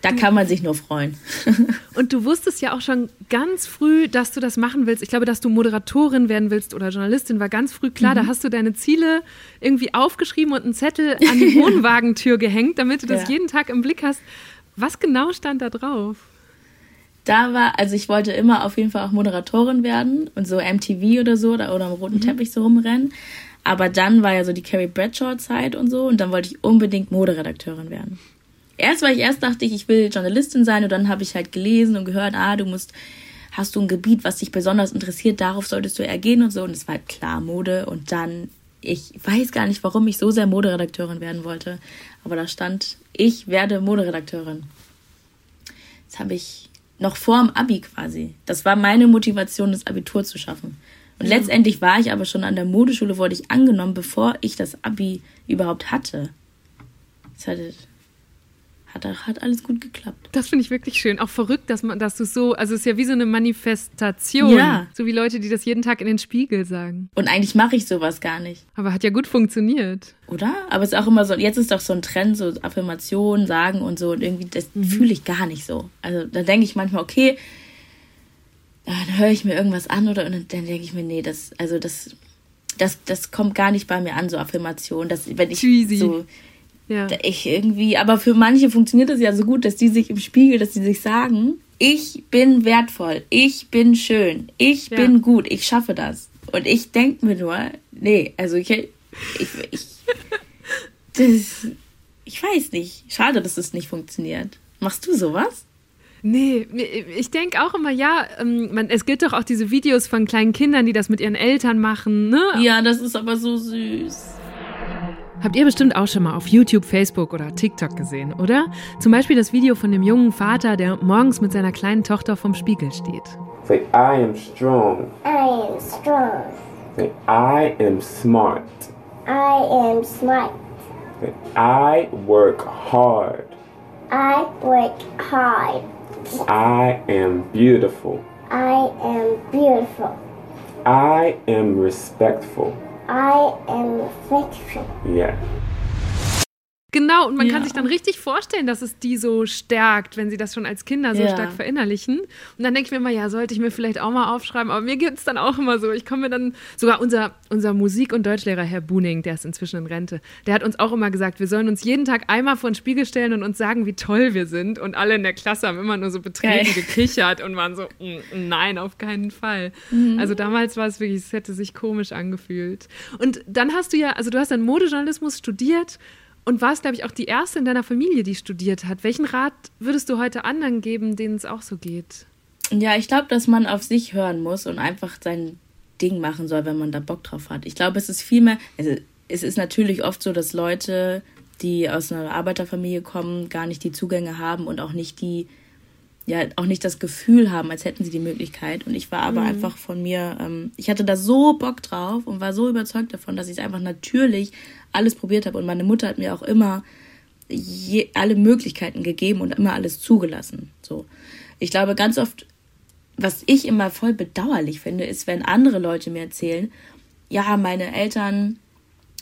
Da kann man sich nur freuen. *laughs* Und du wusstest ja auch schon ganz früh, dass du das machen willst. Ich glaube, dass du Moderatorin werden willst oder Journalistin, war ganz früh klar. Mhm. Da hast du deine Ziele irgendwie aufgeschrieben und einen Zettel an die *laughs* Wohnwagentür gehängt, damit du das ja. jeden Tag im Blick hast. Was genau stand da drauf? Da war, also ich wollte immer auf jeden Fall auch Moderatorin werden und so MTV oder so oder, oder am roten mhm. Teppich so rumrennen. Aber dann war ja so die Carrie Bradshaw-Zeit und so und dann wollte ich unbedingt Moderedakteurin werden. Erst war ich erst dachte ich, ich will Journalistin sein und dann habe ich halt gelesen und gehört, ah, du musst, hast du ein Gebiet, was dich besonders interessiert, darauf solltest du ergehen und so. Und es war halt klar Mode und dann, ich weiß gar nicht, warum ich so sehr Moderedakteurin werden wollte, aber da stand, ich werde Moderedakteurin. Das habe ich noch vor dem Abi quasi. Das war meine Motivation, das Abitur zu schaffen. Und ja. letztendlich war ich aber schon an der Modeschule, wurde ich angenommen, bevor ich das Abi überhaupt hatte. Das hat, hat, hat alles gut geklappt. Das finde ich wirklich schön. Auch verrückt, dass man, dass du so, also es ist ja wie so eine Manifestation. Ja. So wie Leute, die das jeden Tag in den Spiegel sagen. Und eigentlich mache ich sowas gar nicht. Aber hat ja gut funktioniert. Oder? Aber es ist auch immer so, jetzt ist doch so ein Trend, so Affirmationen sagen und so. Und irgendwie, das mhm. fühle ich gar nicht so. Also da denke ich manchmal, okay, dann höre ich mir irgendwas an oder und dann denke ich mir, nee, das, also das, das, das kommt gar nicht bei mir an, so Affirmation, dass wenn ich Cheesy. so, ja. ich irgendwie, aber für manche funktioniert das ja so gut, dass die sich im Spiegel, dass die sich sagen, ich bin wertvoll, ich bin schön, ich ja. bin gut, ich schaffe das. Und ich denke mir nur, nee, also ich, ich, ich, das, ich weiß nicht. Schade, dass es das nicht funktioniert. Machst du sowas? Nee, ich denke auch immer, ja, ähm, man, es gibt doch auch diese Videos von kleinen Kindern, die das mit ihren Eltern machen, ne? Ja, das ist aber so süß. Habt ihr bestimmt auch schon mal auf YouTube, Facebook oder TikTok gesehen, oder? Zum Beispiel das Video von dem jungen Vater, der morgens mit seiner kleinen Tochter vom Spiegel steht. Say, I am strong. I am strong. Say, I am smart. I am smart. Say, I work hard. I work hard. I am beautiful. I am beautiful. I am respectful. I am respectful. Yeah. Genau, und man Ja. kann sich dann richtig vorstellen, dass es die so stärkt, wenn sie das schon als Kinder so Ja. stark verinnerlichen. Und dann denke ich mir immer, ja, sollte ich mir vielleicht auch mal aufschreiben. Aber mir geht es dann auch immer so. Ich komme mir dann, sogar unser, unser Musik- und Deutschlehrer, Herr Buning, der ist inzwischen in Rente, der hat uns auch immer gesagt, wir sollen uns jeden Tag einmal vor den Spiegel stellen und uns sagen, wie toll wir sind. Und alle in der Klasse haben immer nur so betreten Geil. gekichert und waren so, "Mm, nein, auf keinen Fall. Mhm. Also damals war es wirklich, es hätte sich komisch angefühlt. Und dann hast du ja, also du hast dann Modejournalismus studiert und warst, glaube ich, auch die erste in deiner Familie, die studiert hat. Welchen Rat würdest du heute anderen geben, denen es auch so geht? Ja, ich glaube, dass man auf sich hören muss und einfach sein Ding machen soll, wenn man da Bock drauf hat. Ich glaube, es ist viel mehr, also es ist natürlich oft so, dass Leute, die aus einer Arbeiterfamilie kommen, gar nicht die Zugänge haben und auch nicht die, ja, auch nicht das Gefühl haben, als hätten sie die Möglichkeit. Und ich war aber einfach von mir, ähm, ich hatte da so Bock drauf und war so überzeugt davon, dass ich es einfach natürlich alles probiert habe. Und meine Mutter hat mir auch immer je, alle Möglichkeiten gegeben und immer alles zugelassen. So. Ich glaube, ganz oft, was ich immer voll bedauerlich finde, ist, wenn andere Leute mir erzählen, ja, meine Eltern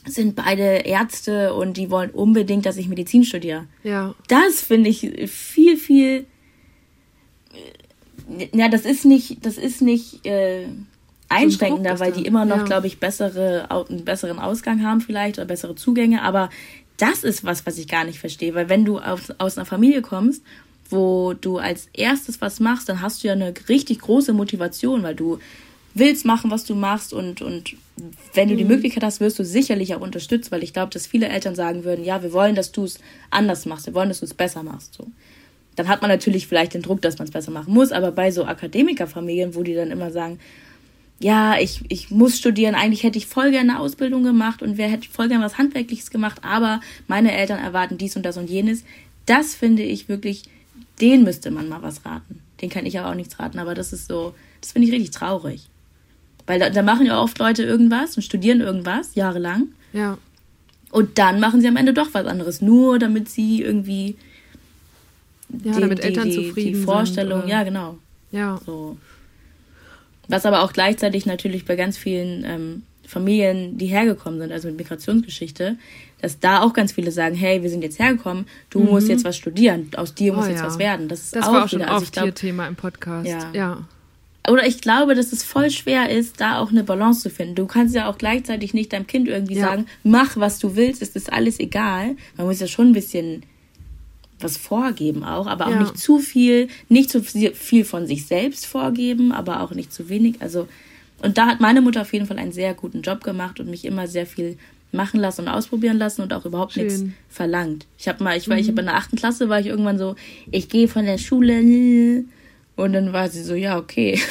sind beide Ärzte und die wollen unbedingt, dass ich Medizin studiere. Ja. Das finde ich viel, viel. Ja, das ist nicht, das ist nicht äh, einschränkender, weil die immer noch, ja. glaube ich, bessere, einen besseren Ausgang haben vielleicht oder bessere Zugänge. Aber das ist was, was ich gar nicht verstehe, weil wenn du aus, aus einer Familie kommst, wo du als erstes was machst, dann hast du ja eine richtig große Motivation, weil du willst machen, was du machst und, und wenn du die Möglichkeit hast, wirst du sicherlich auch unterstützt, weil ich glaube, dass viele Eltern sagen würden, ja, wir wollen, dass du es anders machst, wir wollen, dass du es besser machst. So. Dann hat man natürlich vielleicht den Druck, dass man es besser machen muss, aber bei so Akademikerfamilien, wo die dann immer sagen, ja, ich, ich muss studieren, eigentlich hätte ich voll gerne eine Ausbildung gemacht und wer hätte voll gerne was Handwerkliches gemacht, aber meine Eltern erwarten dies und das und jenes. Das finde ich wirklich, den müsste man mal was raten. Den kann ich aber auch nichts raten, aber das ist so, das finde ich richtig traurig. Weil da, da machen ja oft Leute irgendwas und studieren irgendwas jahrelang Ja. und dann machen sie am Ende doch was anderes, nur damit sie irgendwie Ja, die, damit die, Eltern die, zufrieden die Vorstellung, sind. ja genau, Ja. so. Was aber auch gleichzeitig natürlich bei ganz vielen ähm, Familien, die hergekommen sind, also mit Migrationsgeschichte, dass da auch ganz viele sagen, hey, wir sind jetzt hergekommen, du musst jetzt was studieren, aus dir muss Mhm. Oh, jetzt ja. was werden. Das ist Das auch war auch schon wieder, also ich oft glaub, hier Thema im Podcast. Ja. ja. oder ich glaube, dass es voll schwer ist, da auch eine Balance zu finden. Du kannst ja auch gleichzeitig nicht deinem Kind irgendwie Ja. sagen, mach was du willst, es ist alles egal. Man muss ja schon ein bisschen was vorgeben auch, aber auch Ja. nicht zu viel, nicht zu viel von sich selbst vorgeben, aber auch nicht zu wenig. Also und da hat meine Mutter auf jeden Fall einen sehr guten Job gemacht und mich immer sehr viel machen lassen und ausprobieren lassen und auch überhaupt Schön. nichts verlangt. Ich habe mal, ich war, ich habe in der achten Klasse war ich irgendwann so, ich gehe von der Schule und dann war sie so, ja okay. *laughs*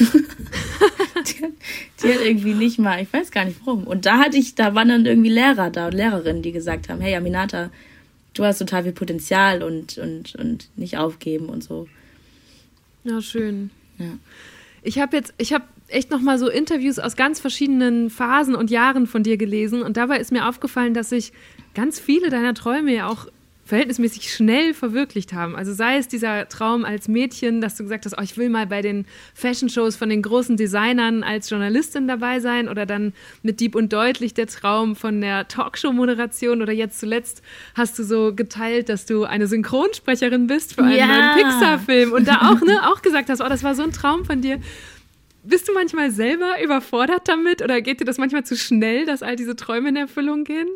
die, hat, die hat irgendwie nicht mal, ich weiß gar nicht warum. Und da hatte ich, da waren dann irgendwie Lehrer da und Lehrerinnen, die gesagt haben, hey Aminata, du hast total viel Potenzial und und und nicht aufgeben und so. Ja, schön. Ja. Ich habe jetzt, ich habe echt noch mal so Interviews aus ganz verschiedenen Phasen und Jahren von dir gelesen und dabei ist mir aufgefallen, dass sich ganz viele deiner Träume ja auch verhältnismäßig schnell verwirklicht haben. Also sei es dieser Traum als Mädchen, dass du gesagt hast, oh, ich will mal bei den Fashion-Shows von den großen Designern als Journalistin dabei sein oder dann mit Dieb und Deutlich der Traum von der Talkshow-Moderation oder jetzt zuletzt hast du so geteilt, dass du eine Synchronsprecherin bist für einen Ja. neuen Pixar-Film und da auch, ne, auch gesagt hast, oh, das war so ein Traum von dir. Bist du manchmal selber überfordert damit oder geht dir das manchmal zu schnell, dass all diese Träume in Erfüllung gehen?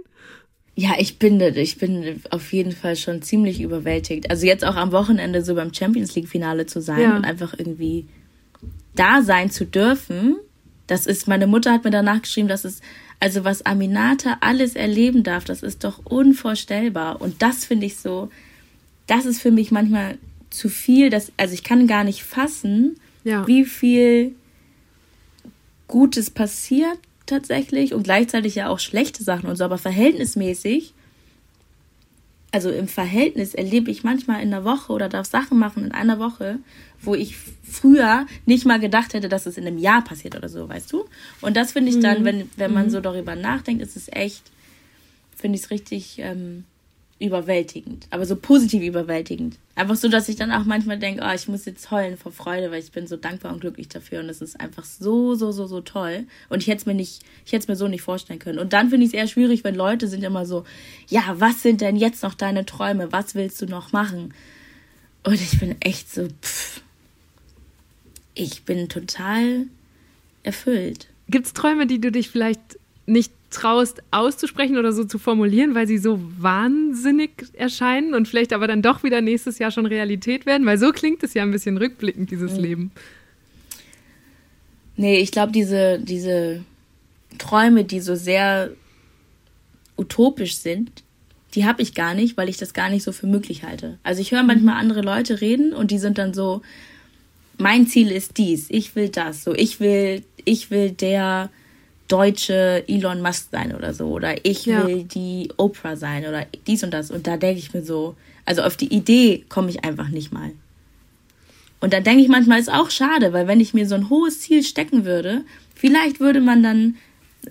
Ja, ich bin, ich bin auf jeden Fall schon ziemlich überwältigt. Also jetzt auch am Wochenende so beim Champions League Finale zu sein Ja. und einfach irgendwie da sein zu dürfen. Das ist, meine Mutter hat mir danach geschrieben, dass es, also was Aminata alles erleben darf, das ist doch unvorstellbar. Und das finde ich so, das ist für mich manchmal zu viel, dass, also ich kann gar nicht fassen, Ja. wie viel Gutes passiert tatsächlich und gleichzeitig ja auch schlechte Sachen und so, aber verhältnismäßig, also im Verhältnis erlebe ich manchmal in einer Woche oder darf Sachen machen in einer Woche, wo ich früher nicht mal gedacht hätte, dass es in einem Jahr passiert oder so, weißt du? Und das finde ich dann, wenn, wenn man so darüber nachdenkt, ist es echt, finde ich es richtig ähm, überwältigend, aber so positiv überwältigend. Einfach so, dass ich dann auch manchmal denke, oh, ich muss jetzt heulen vor Freude, weil ich bin so dankbar und glücklich dafür und es ist einfach so, so, so, so toll. Und ich hätte es mir nicht, ich hätte es mir so nicht vorstellen können. Und dann finde ich es eher schwierig, wenn Leute sind immer so, ja, was sind denn jetzt noch deine Träume? Was willst du noch machen? Und ich bin echt so, pff, ich bin total erfüllt. Gibt es Träume, die du dich vielleicht nicht traust auszusprechen oder so zu formulieren, weil sie so wahnsinnig erscheinen und vielleicht aber dann doch wieder nächstes Jahr schon Realität werden? Weil so klingt es ja ein bisschen rückblickend, dieses mhm. Leben. Nee, ich glaube, diese, diese Träume, die so sehr utopisch sind, die habe ich gar nicht, weil ich das gar nicht so für möglich halte. Also ich höre manchmal andere Leute reden und die sind dann so, mein Ziel ist dies, ich will das, so ich will, ich will der deutsche Elon Musk sein oder so. Oder ich ja. will die Oprah sein oder dies und das. Und da denke ich mir so, also auf die Idee komme ich einfach nicht mal. Und da denke ich manchmal, ist auch schade, weil wenn ich mir so ein hohes Ziel stecken würde, vielleicht würde man dann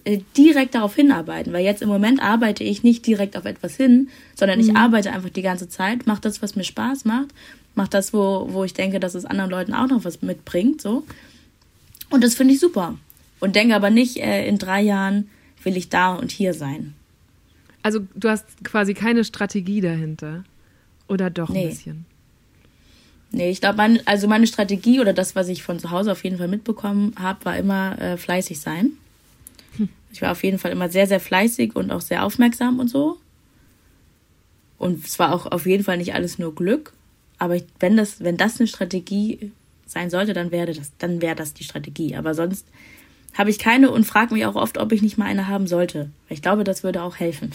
äh, direkt darauf hinarbeiten, weil jetzt im Moment arbeite ich nicht direkt auf etwas hin, sondern mhm. ich arbeite einfach die ganze Zeit, mache das, was mir Spaß macht, mache das, wo, wo ich denke, dass es anderen Leuten auch noch was mitbringt, so. Und das finde ich super und denke aber nicht, äh, in drei Jahren will ich da und hier sein. Also du hast quasi keine Strategie dahinter. Oder doch ein nee. bisschen? Nee, ich glaube, mein, also meine Strategie oder das, was ich von zu Hause auf jeden Fall mitbekommen habe, war immer äh, fleißig sein. Hm. Ich war auf jeden Fall immer sehr, sehr fleißig und auch sehr aufmerksam und so. Und es war auch auf jeden Fall nicht alles nur Glück. Aber ich, wenn das, wenn das eine Strategie sein sollte, dann wäre das, dann wäre das die Strategie. Aber sonst habe ich keine und frage mich auch oft, ob ich nicht mal eine haben sollte. Ich glaube, das würde auch helfen.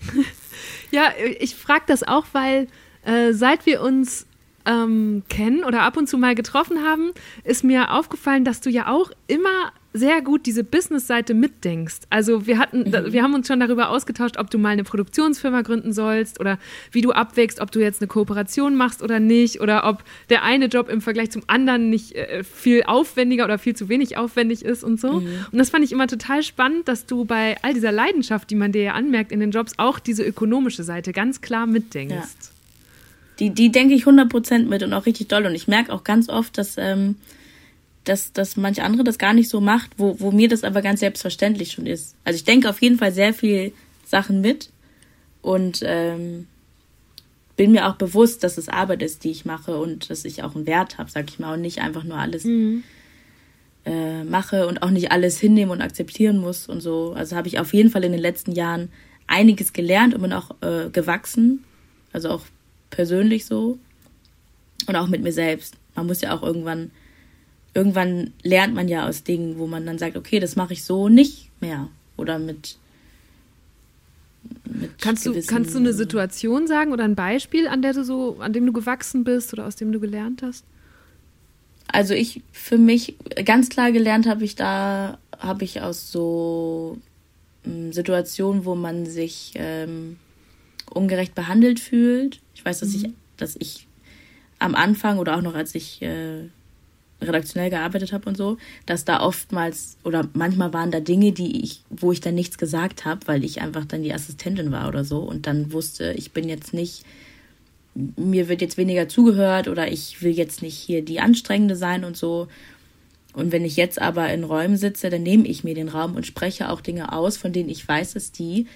*laughs* ja, ich frage das auch, weil äh, seit wir uns ähm, kennen oder ab und zu mal getroffen haben, ist mir aufgefallen, dass du ja auch immer sehr gut diese Business-Seite mitdenkst. Also wir hatten, mhm. wir haben uns schon darüber ausgetauscht, ob du mal eine Produktionsfirma gründen sollst oder wie du abwägst, ob du jetzt eine Kooperation machst oder nicht oder ob der eine Job im Vergleich zum anderen nicht äh, viel aufwendiger oder viel zu wenig aufwendig ist und so. Mhm. Und das fand ich immer total spannend, dass du bei all dieser Leidenschaft, die man dir ja anmerkt in den Jobs, auch diese ökonomische Seite ganz klar mitdenkst. Ja. Die, die denke ich 100% mit und auch richtig doll. Und ich merke auch ganz oft, dass ähm, dass, dass manche andere das gar nicht so macht, wo, wo mir das aber ganz selbstverständlich schon ist. Also ich denke auf jeden Fall sehr viel Sachen mit und ähm, bin mir auch bewusst, dass es Arbeit ist, die ich mache und dass ich auch einen Wert habe, sag ich mal, und nicht einfach nur alles mhm. äh, mache und auch nicht alles hinnehmen und akzeptieren muss und so. Also habe ich auf jeden Fall in den letzten Jahren einiges gelernt und bin auch äh, gewachsen, also auch persönlich so und auch mit mir selbst. Man muss ja auch irgendwann irgendwann lernt man ja aus Dingen, wo man dann sagt, okay, das mache ich so nicht mehr. Oder mit. mit kannst, du, kannst du eine Situation sagen oder ein Beispiel, an der du so, an dem du gewachsen bist oder aus dem du gelernt hast? Also ich für mich ganz klar gelernt habe ich da, habe ich aus so ähm, Situationen, wo man sich ähm, ungerecht behandelt fühlt. Ich weiß, dass mhm. ich, dass ich am Anfang oder auch noch als ich äh, redaktionell gearbeitet habe und so, dass da oftmals oder manchmal waren da Dinge, die ich, wo ich dann nichts gesagt habe, weil ich einfach dann die Assistentin war oder so und dann wusste, ich bin jetzt nicht, mir wird jetzt weniger zugehört oder ich will jetzt nicht hier die Anstrengende sein und so. Und wenn ich jetzt aber in Räumen sitze, dann nehme ich mir den Raum und spreche auch Dinge aus, von denen ich weiß, dass die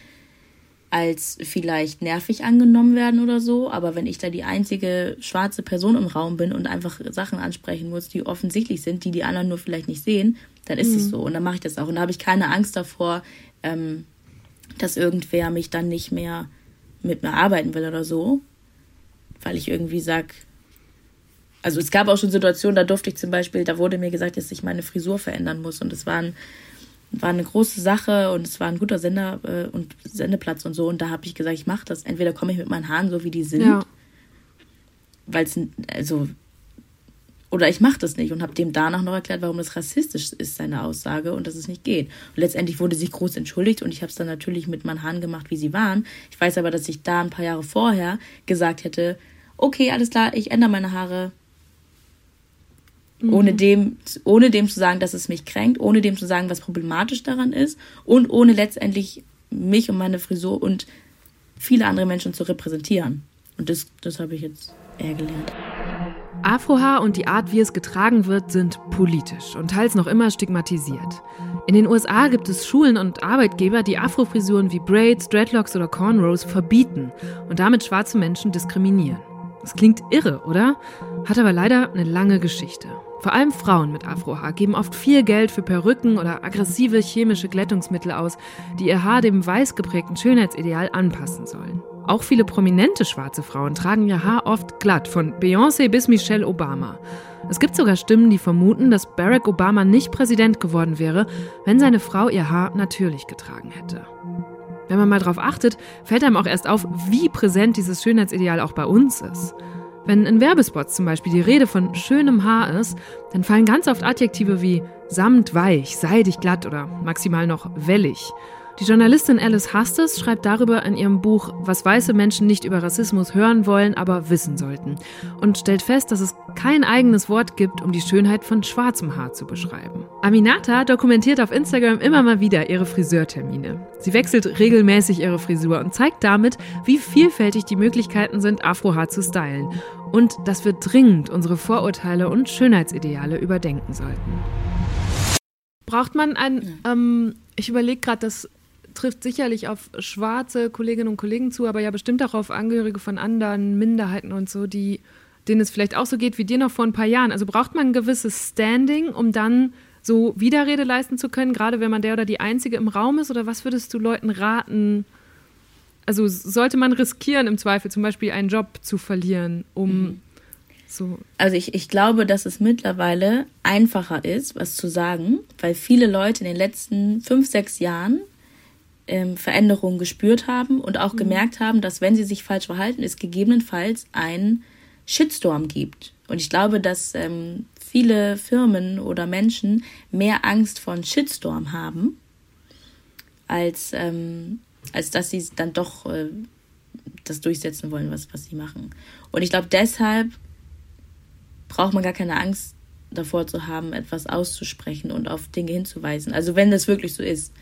als vielleicht nervig angenommen werden oder so, aber wenn ich da die einzige schwarze Person im Raum bin und einfach Sachen ansprechen muss, die offensichtlich sind, die die anderen nur vielleicht nicht sehen, dann ist es mhm. so. Und dann mache ich das auch. Und da habe ich keine Angst davor, ähm, dass irgendwer mich dann nicht mehr mit mir arbeiten will oder so, weil ich irgendwie sag, also es gab auch schon Situationen, da durfte ich zum Beispiel, da wurde mir gesagt, dass ich meine Frisur verändern muss. Und es waren war eine große Sache und es war ein guter Sender äh, und Sendeplatz und so. Und da habe ich gesagt, ich mache das. Entweder komme ich mit meinen Haaren so, wie die sind, ja. weil es, also, oder ich mache das nicht und habe dem danach noch erklärt, warum das rassistisch ist, seine Aussage und dass es nicht geht. Und letztendlich wurde sich groß entschuldigt und ich habe es dann natürlich mit meinen Haaren gemacht, wie sie waren. Ich weiß aber, dass ich da ein paar Jahre vorher gesagt hätte, okay, alles klar, ich ändere meine Haare, Mhm. Ohne, dem, ohne dem zu sagen, dass es mich kränkt, ohne dem zu sagen, was problematisch daran ist und ohne letztendlich mich und meine Frisur und viele andere Menschen zu repräsentieren. Und das, das habe ich jetzt eher gelernt. Afrohaar und die Art, wie es getragen wird, sind politisch und teils noch immer stigmatisiert. In den USA gibt es Schulen und Arbeitgeber, die Afrofrisuren wie Braids, Dreadlocks oder Cornrows verbieten und damit schwarze Menschen diskriminieren. Das klingt irre, oder? Hat aber leider eine lange Geschichte. Vor allem Frauen mit Afrohaar geben oft viel Geld für Perücken oder aggressive chemische Glättungsmittel aus, die ihr Haar dem weiß geprägten Schönheitsideal anpassen sollen. Auch viele prominente schwarze Frauen tragen ihr Haar oft glatt, von Beyoncé bis Michelle Obama. Es gibt sogar Stimmen, die vermuten, dass Barack Obama nicht Präsident geworden wäre, wenn seine Frau ihr Haar natürlich getragen hätte. Wenn man mal drauf achtet, fällt einem auch erst auf, wie präsent dieses Schönheitsideal auch bei uns ist. Wenn in Werbespots zum Beispiel die Rede von schönem Haar ist, dann fallen ganz oft Adjektive wie samtweich, seidig glatt oder maximal noch wellig. Die Journalistin Alice Hastes schreibt darüber in ihrem Buch Was weiße Menschen nicht über Rassismus hören wollen, aber wissen sollten und stellt fest, dass es kein eigenes Wort gibt, um die Schönheit von schwarzem Haar zu beschreiben. Aminata dokumentiert auf Instagram immer mal wieder ihre Friseurtermine. Sie wechselt regelmäßig ihre Frisur und zeigt damit, wie vielfältig die Möglichkeiten sind, Afrohaar zu stylen und dass wir dringend unsere Vorurteile und Schönheitsideale überdenken sollten. Braucht man ein, ähm, ich überlege gerade, das trifft sicherlich auf schwarze Kolleginnen und Kollegen zu, aber ja bestimmt auch auf Angehörige von anderen Minderheiten und so, die, denen es vielleicht auch so geht wie dir noch vor ein paar Jahren. Also braucht man ein gewisses Standing, um dann so Widerrede leisten zu können, gerade wenn man der oder die Einzige im Raum ist? Oder was würdest du Leuten raten? Also sollte man riskieren, im Zweifel zum Beispiel einen Job zu verlieren, um mhm. so. Also ich, ich glaube, dass es mittlerweile einfacher ist, was zu sagen, weil viele Leute in den letzten fünf, sechs Jahren ähm, Veränderungen gespürt haben und auch mhm. gemerkt haben, dass wenn sie sich falsch verhalten, es gegebenenfalls einen Shitstorm gibt. Und ich glaube, dass ähm, viele Firmen oder Menschen mehr Angst vor einem Shitstorm haben, als, ähm, als dass sie dann doch äh, das durchsetzen wollen, was, was sie machen. Und ich glaube, deshalb braucht man gar keine Angst davor zu haben, etwas auszusprechen und auf Dinge hinzuweisen. Also wenn das wirklich so ist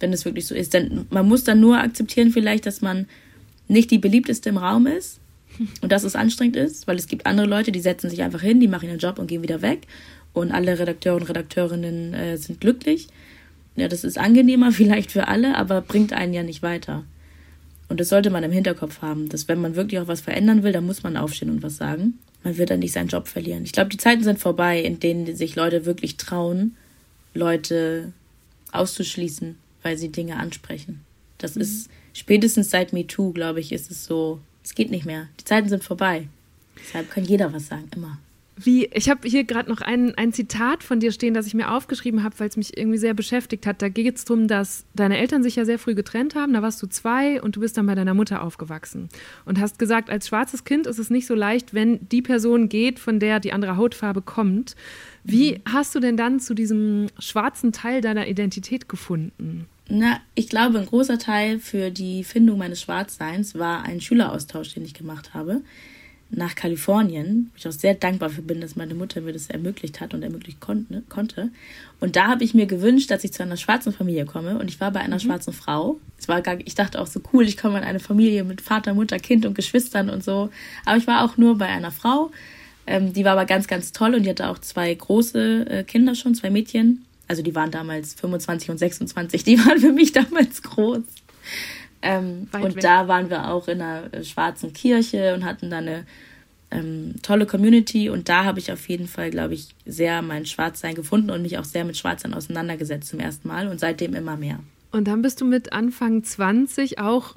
wenn es wirklich so ist. Denn man muss dann nur akzeptieren vielleicht, dass man nicht die beliebteste im Raum ist *laughs* und dass es anstrengend ist, weil es gibt andere Leute, die setzen sich einfach hin, die machen ihren Job und gehen wieder weg und alle Redakteure und Redakteurinnen äh, sind glücklich. Ja, das ist angenehmer *laughs* vielleicht für alle, aber bringt einen ja nicht weiter. Und das sollte man im Hinterkopf haben, dass wenn man wirklich auch was verändern will, dann muss man aufstehen und was sagen. Man wird dann nicht seinen Job verlieren. Ich glaube, die Zeiten sind vorbei, in denen sich Leute wirklich trauen, Leute auszuschließen weil sie Dinge ansprechen. Das mhm. ist spätestens seit MeToo, glaube ich, ist es so, es geht nicht mehr. Die Zeiten sind vorbei. Deshalb kann jeder was sagen, immer. Wie, ich habe hier gerade noch ein, ein Zitat von dir stehen, das ich mir aufgeschrieben habe, weil es mich irgendwie sehr beschäftigt hat. Da geht es darum, dass deine Eltern sich ja sehr früh getrennt haben. Da warst du zwei und du bist dann bei deiner Mutter aufgewachsen. Und hast gesagt, als schwarzes Kind ist es nicht so leicht, wenn die Person geht, von der die andere Hautfarbe kommt. Wie mhm. hast du denn dann zu diesem schwarzen Teil deiner Identität gefunden? Na, ich glaube, ein großer Teil für die Findung meines Schwarzseins war ein Schüleraustausch, den ich gemacht habe nach Kalifornien, wo ich auch sehr dankbar für bin, dass meine Mutter mir das ermöglicht hat und ermöglicht konnte. konnte. Und da habe ich mir gewünscht, dass ich zu einer schwarzen Familie komme. Und ich war bei einer mhm. schwarzen Frau. Es war gar, ich dachte auch so cool, ich komme in eine Familie mit Vater, Mutter, Kind und Geschwistern und so. Aber ich war auch nur bei einer Frau. Ähm, die war aber ganz, ganz toll und die hatte auch zwei große äh, Kinder schon, zwei Mädchen also die waren damals 25 und 26, die *laughs* waren für mich damals groß. Ähm, und weg. da waren wir auch in einer äh, schwarzen Kirche und hatten da eine ähm, tolle Community und da habe ich auf jeden Fall, glaube ich, sehr mein Schwarzsein gefunden und mich auch sehr mit Schwarzsein auseinandergesetzt zum ersten Mal und seitdem immer mehr. Und dann bist du mit Anfang 20 auch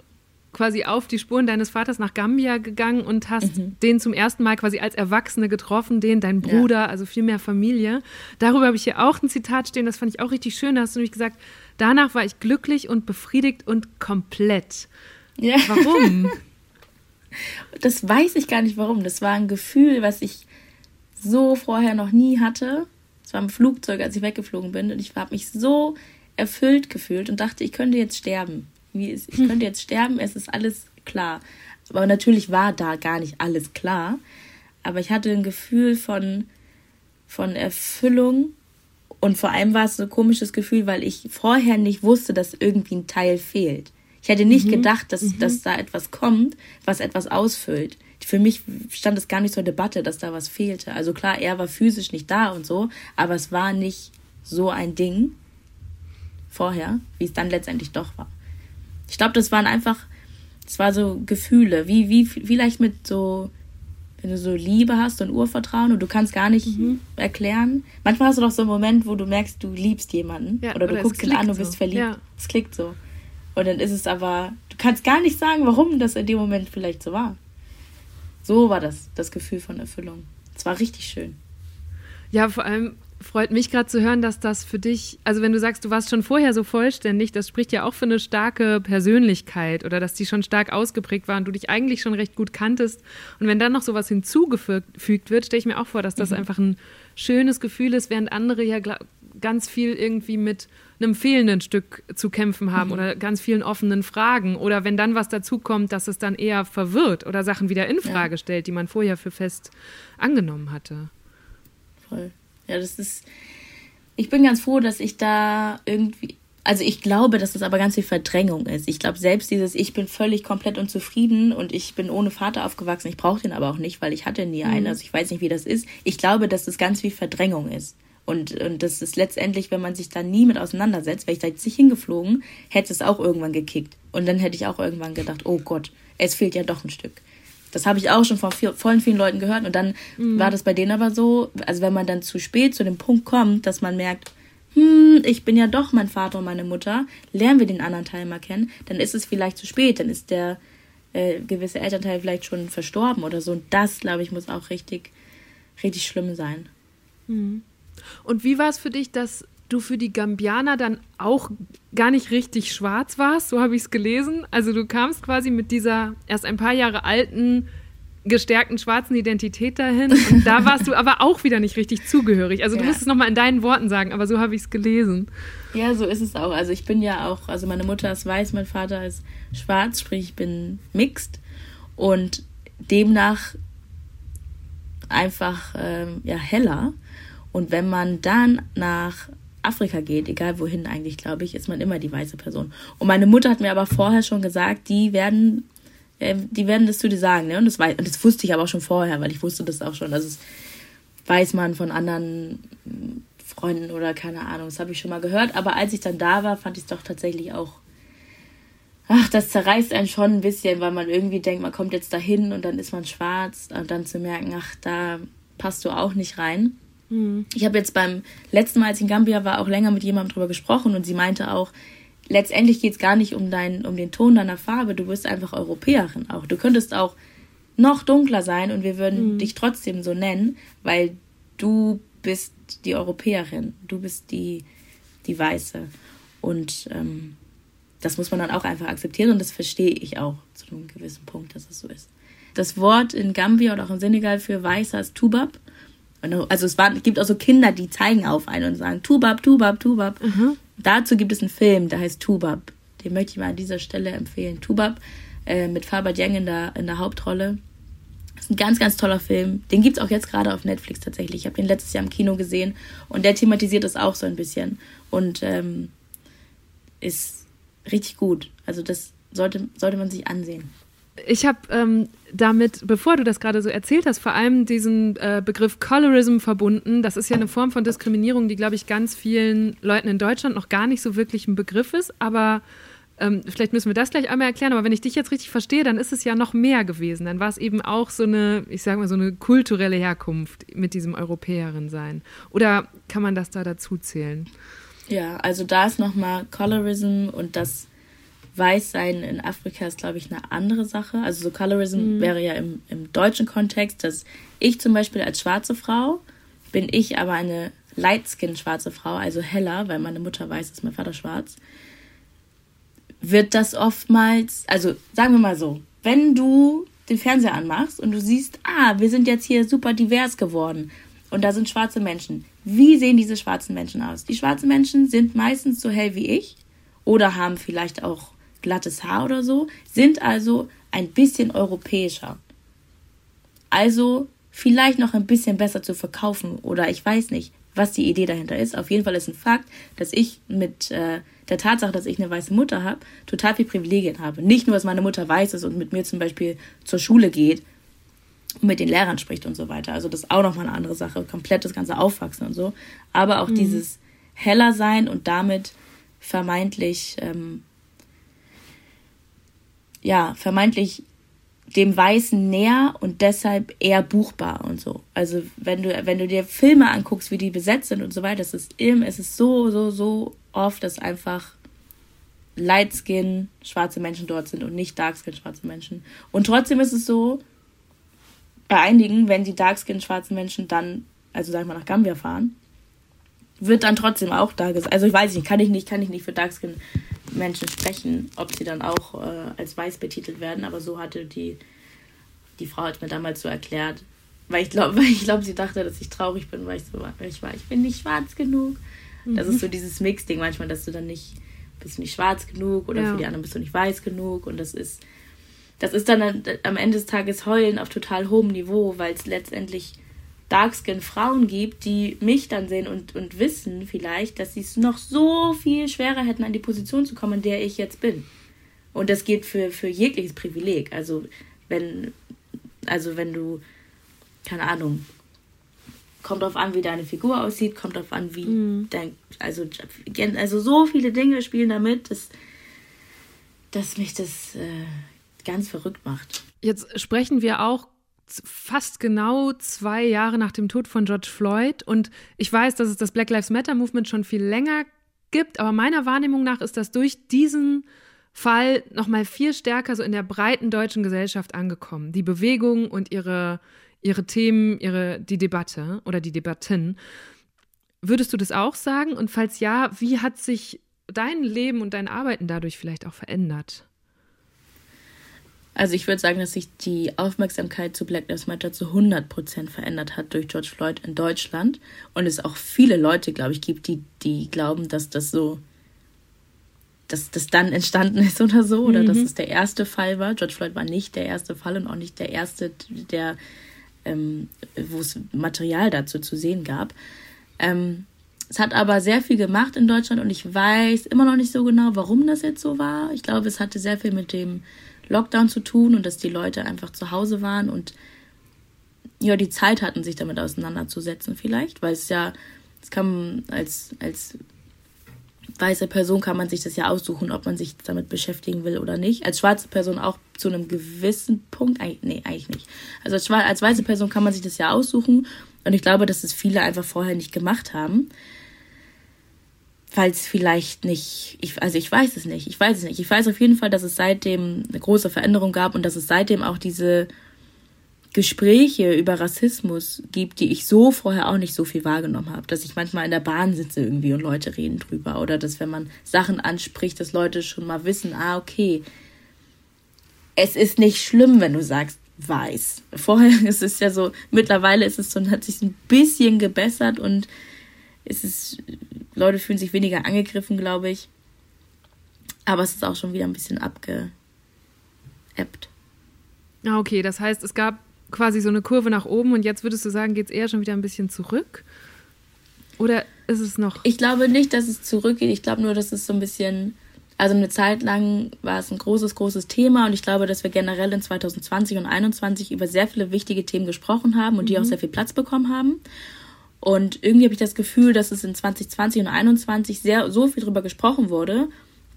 quasi auf die Spuren deines Vaters nach Gambia gegangen und hast mhm. den zum ersten Mal quasi als Erwachsene getroffen, den, dein Bruder, ja. also viel mehr Familie. Darüber habe ich hier auch ein Zitat stehen, das fand ich auch richtig schön. Da hast du nämlich gesagt, danach war ich glücklich und befriedigt und komplett. Ja. Warum? *laughs* das weiß ich gar nicht warum. Das war ein Gefühl, was ich so vorher noch nie hatte. Es war im Flugzeug, als ich weggeflogen bin und ich habe mich so erfüllt gefühlt und dachte, ich könnte jetzt sterben. Wie ist, ich könnte jetzt sterben, es ist alles klar. Aber natürlich war da gar nicht alles klar. Aber ich hatte ein Gefühl von, von Erfüllung. Und vor allem war es so ein komisches Gefühl, weil ich vorher nicht wusste, dass irgendwie ein Teil fehlt. Ich hätte nicht gedacht, dass, dass da etwas kommt, was etwas ausfüllt. Für mich stand es gar nicht zur Debatte, dass da was fehlte. Also klar, er war physisch nicht da und so, aber es war nicht so ein Ding vorher, wie es dann letztendlich doch war. Ich glaube, das waren einfach, es war so Gefühle, wie, wie, vielleicht mit so, wenn du so Liebe hast und Urvertrauen und du kannst gar nicht erklären. Manchmal hast du doch so einen Moment, wo du merkst, du liebst jemanden Ja, oder du oder guckst ihn an und bist so. verliebt. Ja. Es klickt so. Und dann ist es aber, du kannst gar nicht sagen, warum das in dem Moment vielleicht so war. So war das, das Gefühl von Erfüllung. Es war richtig schön. Ja, vor allem freut mich gerade zu hören, dass das für dich, also wenn du sagst, du warst schon vorher so vollständig, das spricht ja auch für eine starke Persönlichkeit oder dass die schon stark ausgeprägt war und du dich eigentlich schon recht gut kanntest. Und wenn dann noch sowas hinzugefügt wird, stelle ich mir auch vor, dass das einfach ein schönes Gefühl ist, während andere ja ganz viel irgendwie mit einem fehlenden Stück zu kämpfen haben oder ganz vielen offenen Fragen oder wenn dann was dazukommt, dass es dann eher verwirrt oder Sachen wieder in Frage stellt, die man vorher für fest angenommen hatte. Voll. Ja, das ist. Ich bin ganz froh, dass ich da irgendwie. Also ich glaube, dass das aber ganz viel Verdrängung ist. Ich glaube, selbst dieses, ich bin völlig komplett unzufrieden und ich bin ohne Vater aufgewachsen. Ich brauche den aber auch nicht, weil ich hatte nie einen. Also ich weiß nicht, wie das ist. Ich glaube, dass das ganz viel Verdrängung ist. Und, und das ist letztendlich, wenn man sich da nie mit auseinandersetzt, wäre ich da jetzt nicht hingeflogen, hätte es auch irgendwann gekickt. Und dann hätte ich auch irgendwann gedacht, oh Gott, es fehlt ja doch ein Stück. Das habe ich auch schon von viel, vollen vielen Leuten gehört. Und dann war das bei denen aber so, also wenn man dann zu spät zu dem Punkt kommt, dass man merkt, hm, ich bin ja doch mein Vater und meine Mutter, lernen wir den anderen Teil mal kennen, dann ist es vielleicht zu spät, dann ist der äh, gewisse Elternteil vielleicht schon verstorben oder so. Und das, glaube ich, muss auch richtig, richtig schlimm sein. Und wie war es für dich, dass du für die Gambianer dann auch gar nicht richtig schwarz warst? So habe ich es gelesen. Also du kamst quasi mit dieser erst ein paar Jahre alten, gestärkten schwarzen Identität dahin. *laughs* Und da warst du aber auch wieder nicht richtig zugehörig. Also du Ja. musst es nochmal in deinen Worten sagen, aber so habe ich es gelesen. Ja, so ist es auch. Also ich bin ja auch, also meine Mutter ist weiß, mein Vater ist schwarz, sprich ich bin mixed und demnach einfach ähm, ja heller. Und wenn man dann nach Afrika geht, egal wohin eigentlich, glaube ich, ist man immer die weiße Person. Und meine Mutter hat mir aber vorher schon gesagt, die werden, ähm, die werden das zu dir sagen, ne? Und das, wei- und das wusste ich aber auch schon vorher, weil ich wusste das auch schon. Also das weiß man von anderen Freunden oder keine Ahnung, das habe ich schon mal gehört. Aber als ich dann da war, fand ich es doch tatsächlich auch. Ach, das zerreißt einen schon ein bisschen, weil man irgendwie denkt, man kommt jetzt dahin und dann ist man schwarz und dann zu merken, ach, da passt du auch nicht rein. Ich habe jetzt beim letzten Mal, als ich in Gambia war, auch länger mit jemandem drüber gesprochen und sie meinte auch, letztendlich geht es gar nicht um, dein, um den Ton deiner Farbe, du bist einfach Europäerin auch. Du könntest auch noch dunkler sein und wir würden dich trotzdem so nennen, weil du bist die Europäerin, du bist die, die Weiße. Und ähm, das muss man dann auch einfach akzeptieren und das verstehe ich auch zu einem gewissen Punkt, dass es so ist. Das Wort in Gambia oder auch in Senegal für Weißer ist Tubab. Also es war, gibt auch so Kinder, die zeigen auf einen und sagen Tubab, Tubab, Tubab. Dazu gibt es einen Film, der heißt Tubab. Den möchte ich mal an dieser Stelle empfehlen. Tubab äh, mit Faber Dieng in der, in der Hauptrolle. Das ist ein ganz, ganz toller Film. Den gibt's auch jetzt gerade auf Netflix tatsächlich. Ich habe den letztes Jahr im Kino gesehen und der thematisiert das auch so ein bisschen. Und ähm, ist richtig gut. Also das sollte, sollte man sich ansehen. Ich habe ähm, damit, bevor du das gerade so erzählt hast, vor allem diesen äh, Begriff Colorism verbunden. Das ist ja eine Form von Diskriminierung, die, glaube ich, ganz vielen Leuten in Deutschland noch gar nicht so wirklich ein Begriff ist. Aber ähm, vielleicht müssen wir das gleich einmal erklären. Aber wenn ich dich jetzt richtig verstehe, dann ist es ja noch mehr gewesen. Dann war es eben auch so eine, ich sage mal, so eine kulturelle Herkunft mit diesem Europäerin sein. Oder kann man das da dazu zählen? Ja, also da ist nochmal Colorism und das Weißsein in Afrika ist, glaube ich, eine andere Sache. Also so Colorism wäre ja im, im deutschen Kontext, dass ich zum Beispiel als schwarze Frau bin ich aber eine light-skin schwarze Frau, also heller, weil meine Mutter weiß, ist mein Vater schwarz. Wird das oftmals, also sagen wir mal so, wenn du den Fernseher anmachst und du siehst, ah, wir sind jetzt hier super divers geworden und da sind schwarze Menschen. Wie sehen diese schwarzen Menschen aus? Die schwarzen Menschen sind meistens so hell wie ich oder haben vielleicht auch glattes Haar oder so, sind also ein bisschen europäischer. Also vielleicht noch ein bisschen besser zu verkaufen oder ich weiß nicht, was die Idee dahinter ist. Auf jeden Fall ist ein Fakt, dass ich mit, äh, der Tatsache, dass ich eine weiße Mutter habe, total viel Privilegien habe. Nicht nur, dass meine Mutter weiß ist und mit mir zum Beispiel zur Schule geht und mit den Lehrern spricht und so weiter. Also das ist auch nochmal eine andere Sache, komplett das ganze Aufwachsen und so. Aber auch mhm. dieses heller sein und damit vermeintlich, ähm, ja, vermeintlich dem Weißen näher und deshalb eher buchbar und so. Also wenn du, wenn du dir Filme anguckst, wie die besetzt sind und so weiter, es ist im, es ist so, so, so oft, dass einfach Lightskin schwarze Menschen dort sind und nicht Darkskin schwarze Menschen. Und trotzdem ist es so, bei einigen, wenn die Darkskin schwarzen Menschen dann, also sag ich mal, nach Gambia fahren, wird dann trotzdem auch da gesagt. Also ich weiß nicht, kann ich nicht, kann ich nicht für Darkskin Menschen sprechen, ob sie dann auch äh, als weiß betitelt werden, aber so hatte die, die Frau hat mir damals so erklärt. Weil ich glaube, *laughs* weil ich glaube, sie dachte, dass ich traurig bin, weil ich so weil ich war, ich bin nicht schwarz genug. Mhm. Das ist so dieses Mix-Ding manchmal, dass du dann nicht, bist du nicht schwarz genug oder ja. für die anderen bist du nicht weiß genug. Und das ist, das ist dann am Ende des Tages Heulen auf total hohem Niveau, weil es letztendlich Darkskin-Frauen gibt, die mich dann sehen und, und wissen vielleicht, dass sie es noch so viel schwerer hätten, an die Position zu kommen, in der ich jetzt bin. Und das gilt für, für jegliches Privileg. Also wenn, also wenn du, keine Ahnung, kommt drauf an, wie deine Figur aussieht, kommt drauf an, wie mhm. dein, also, also so viele Dinge spielen damit, dass, dass mich das äh, ganz verrückt macht. Jetzt sprechen wir auch fast genau zwei Jahre nach dem Tod von George Floyd. Und ich weiß, dass es das Black Lives Matter Movement schon viel länger gibt, aber meiner Wahrnehmung nach ist das durch diesen Fall noch mal viel stärker so in der breiten deutschen Gesellschaft angekommen. Die Bewegung und ihre, ihre Themen, ihre, die Debatte oder die Debatten. Würdest du das auch sagen? Und falls ja, wie hat sich dein Leben und dein Arbeiten dadurch vielleicht auch verändert? Also ich würde sagen, dass sich die Aufmerksamkeit zu Black Lives Matter zu 100% verändert hat durch George Floyd in Deutschland. Und es auch viele Leute, glaube ich, gibt, die, die glauben, dass das so, dass das dann entstanden ist oder so. Oder mhm. dass es der erste Fall war. George Floyd war nicht der erste Fall und auch nicht der erste, der, ähm, wo es Material dazu zu sehen gab. Ähm, es hat aber sehr viel gemacht in Deutschland und ich weiß immer noch nicht so genau, warum das jetzt so war. Ich glaube, es hatte sehr viel mit dem Lockdown zu tun und dass die Leute einfach zu Hause waren und ja, die Zeit hatten, sich damit auseinanderzusetzen vielleicht, weil es ja, es kann als, als weiße Person kann man sich das ja aussuchen, ob man sich damit beschäftigen will oder nicht. Als schwarze Person auch zu einem gewissen Punkt, nee, eigentlich nicht. Also als, als weiße Person kann man sich das ja aussuchen und ich glaube, dass es viele einfach vorher nicht gemacht haben es vielleicht nicht, ich, also ich weiß es nicht, ich weiß es nicht. Ich weiß auf jeden Fall, dass es seitdem eine große Veränderung gab und dass es seitdem auch diese Gespräche über Rassismus gibt, die ich so vorher auch nicht so viel wahrgenommen habe. Dass ich manchmal in der Bahn sitze irgendwie und Leute reden drüber. Oder dass, wenn man Sachen anspricht, dass Leute schon mal wissen, ah, okay, es ist nicht schlimm, wenn du sagst, weiß. Vorher *laughs* ist es ja so, mittlerweile ist es so, hat sich ein bisschen gebessert und es ist, Leute fühlen sich weniger angegriffen, glaube ich. Aber es ist auch schon wieder ein bisschen abgeebbt. Ah, okay, das heißt, es gab quasi so eine Kurve nach oben und jetzt würdest du sagen, geht es eher schon wieder ein bisschen zurück? Oder ist es noch? Ich glaube nicht, dass es zurückgeht. Ich glaube nur, dass es so ein bisschen, also eine Zeit lang war es ein großes, großes Thema und ich glaube, dass wir generell in 2020 und 2021 über sehr viele wichtige Themen gesprochen haben und mhm. die auch mhm. sehr viel Platz bekommen haben. Und irgendwie habe ich das Gefühl, dass es in 2020 und 2021 sehr, so viel drüber gesprochen wurde,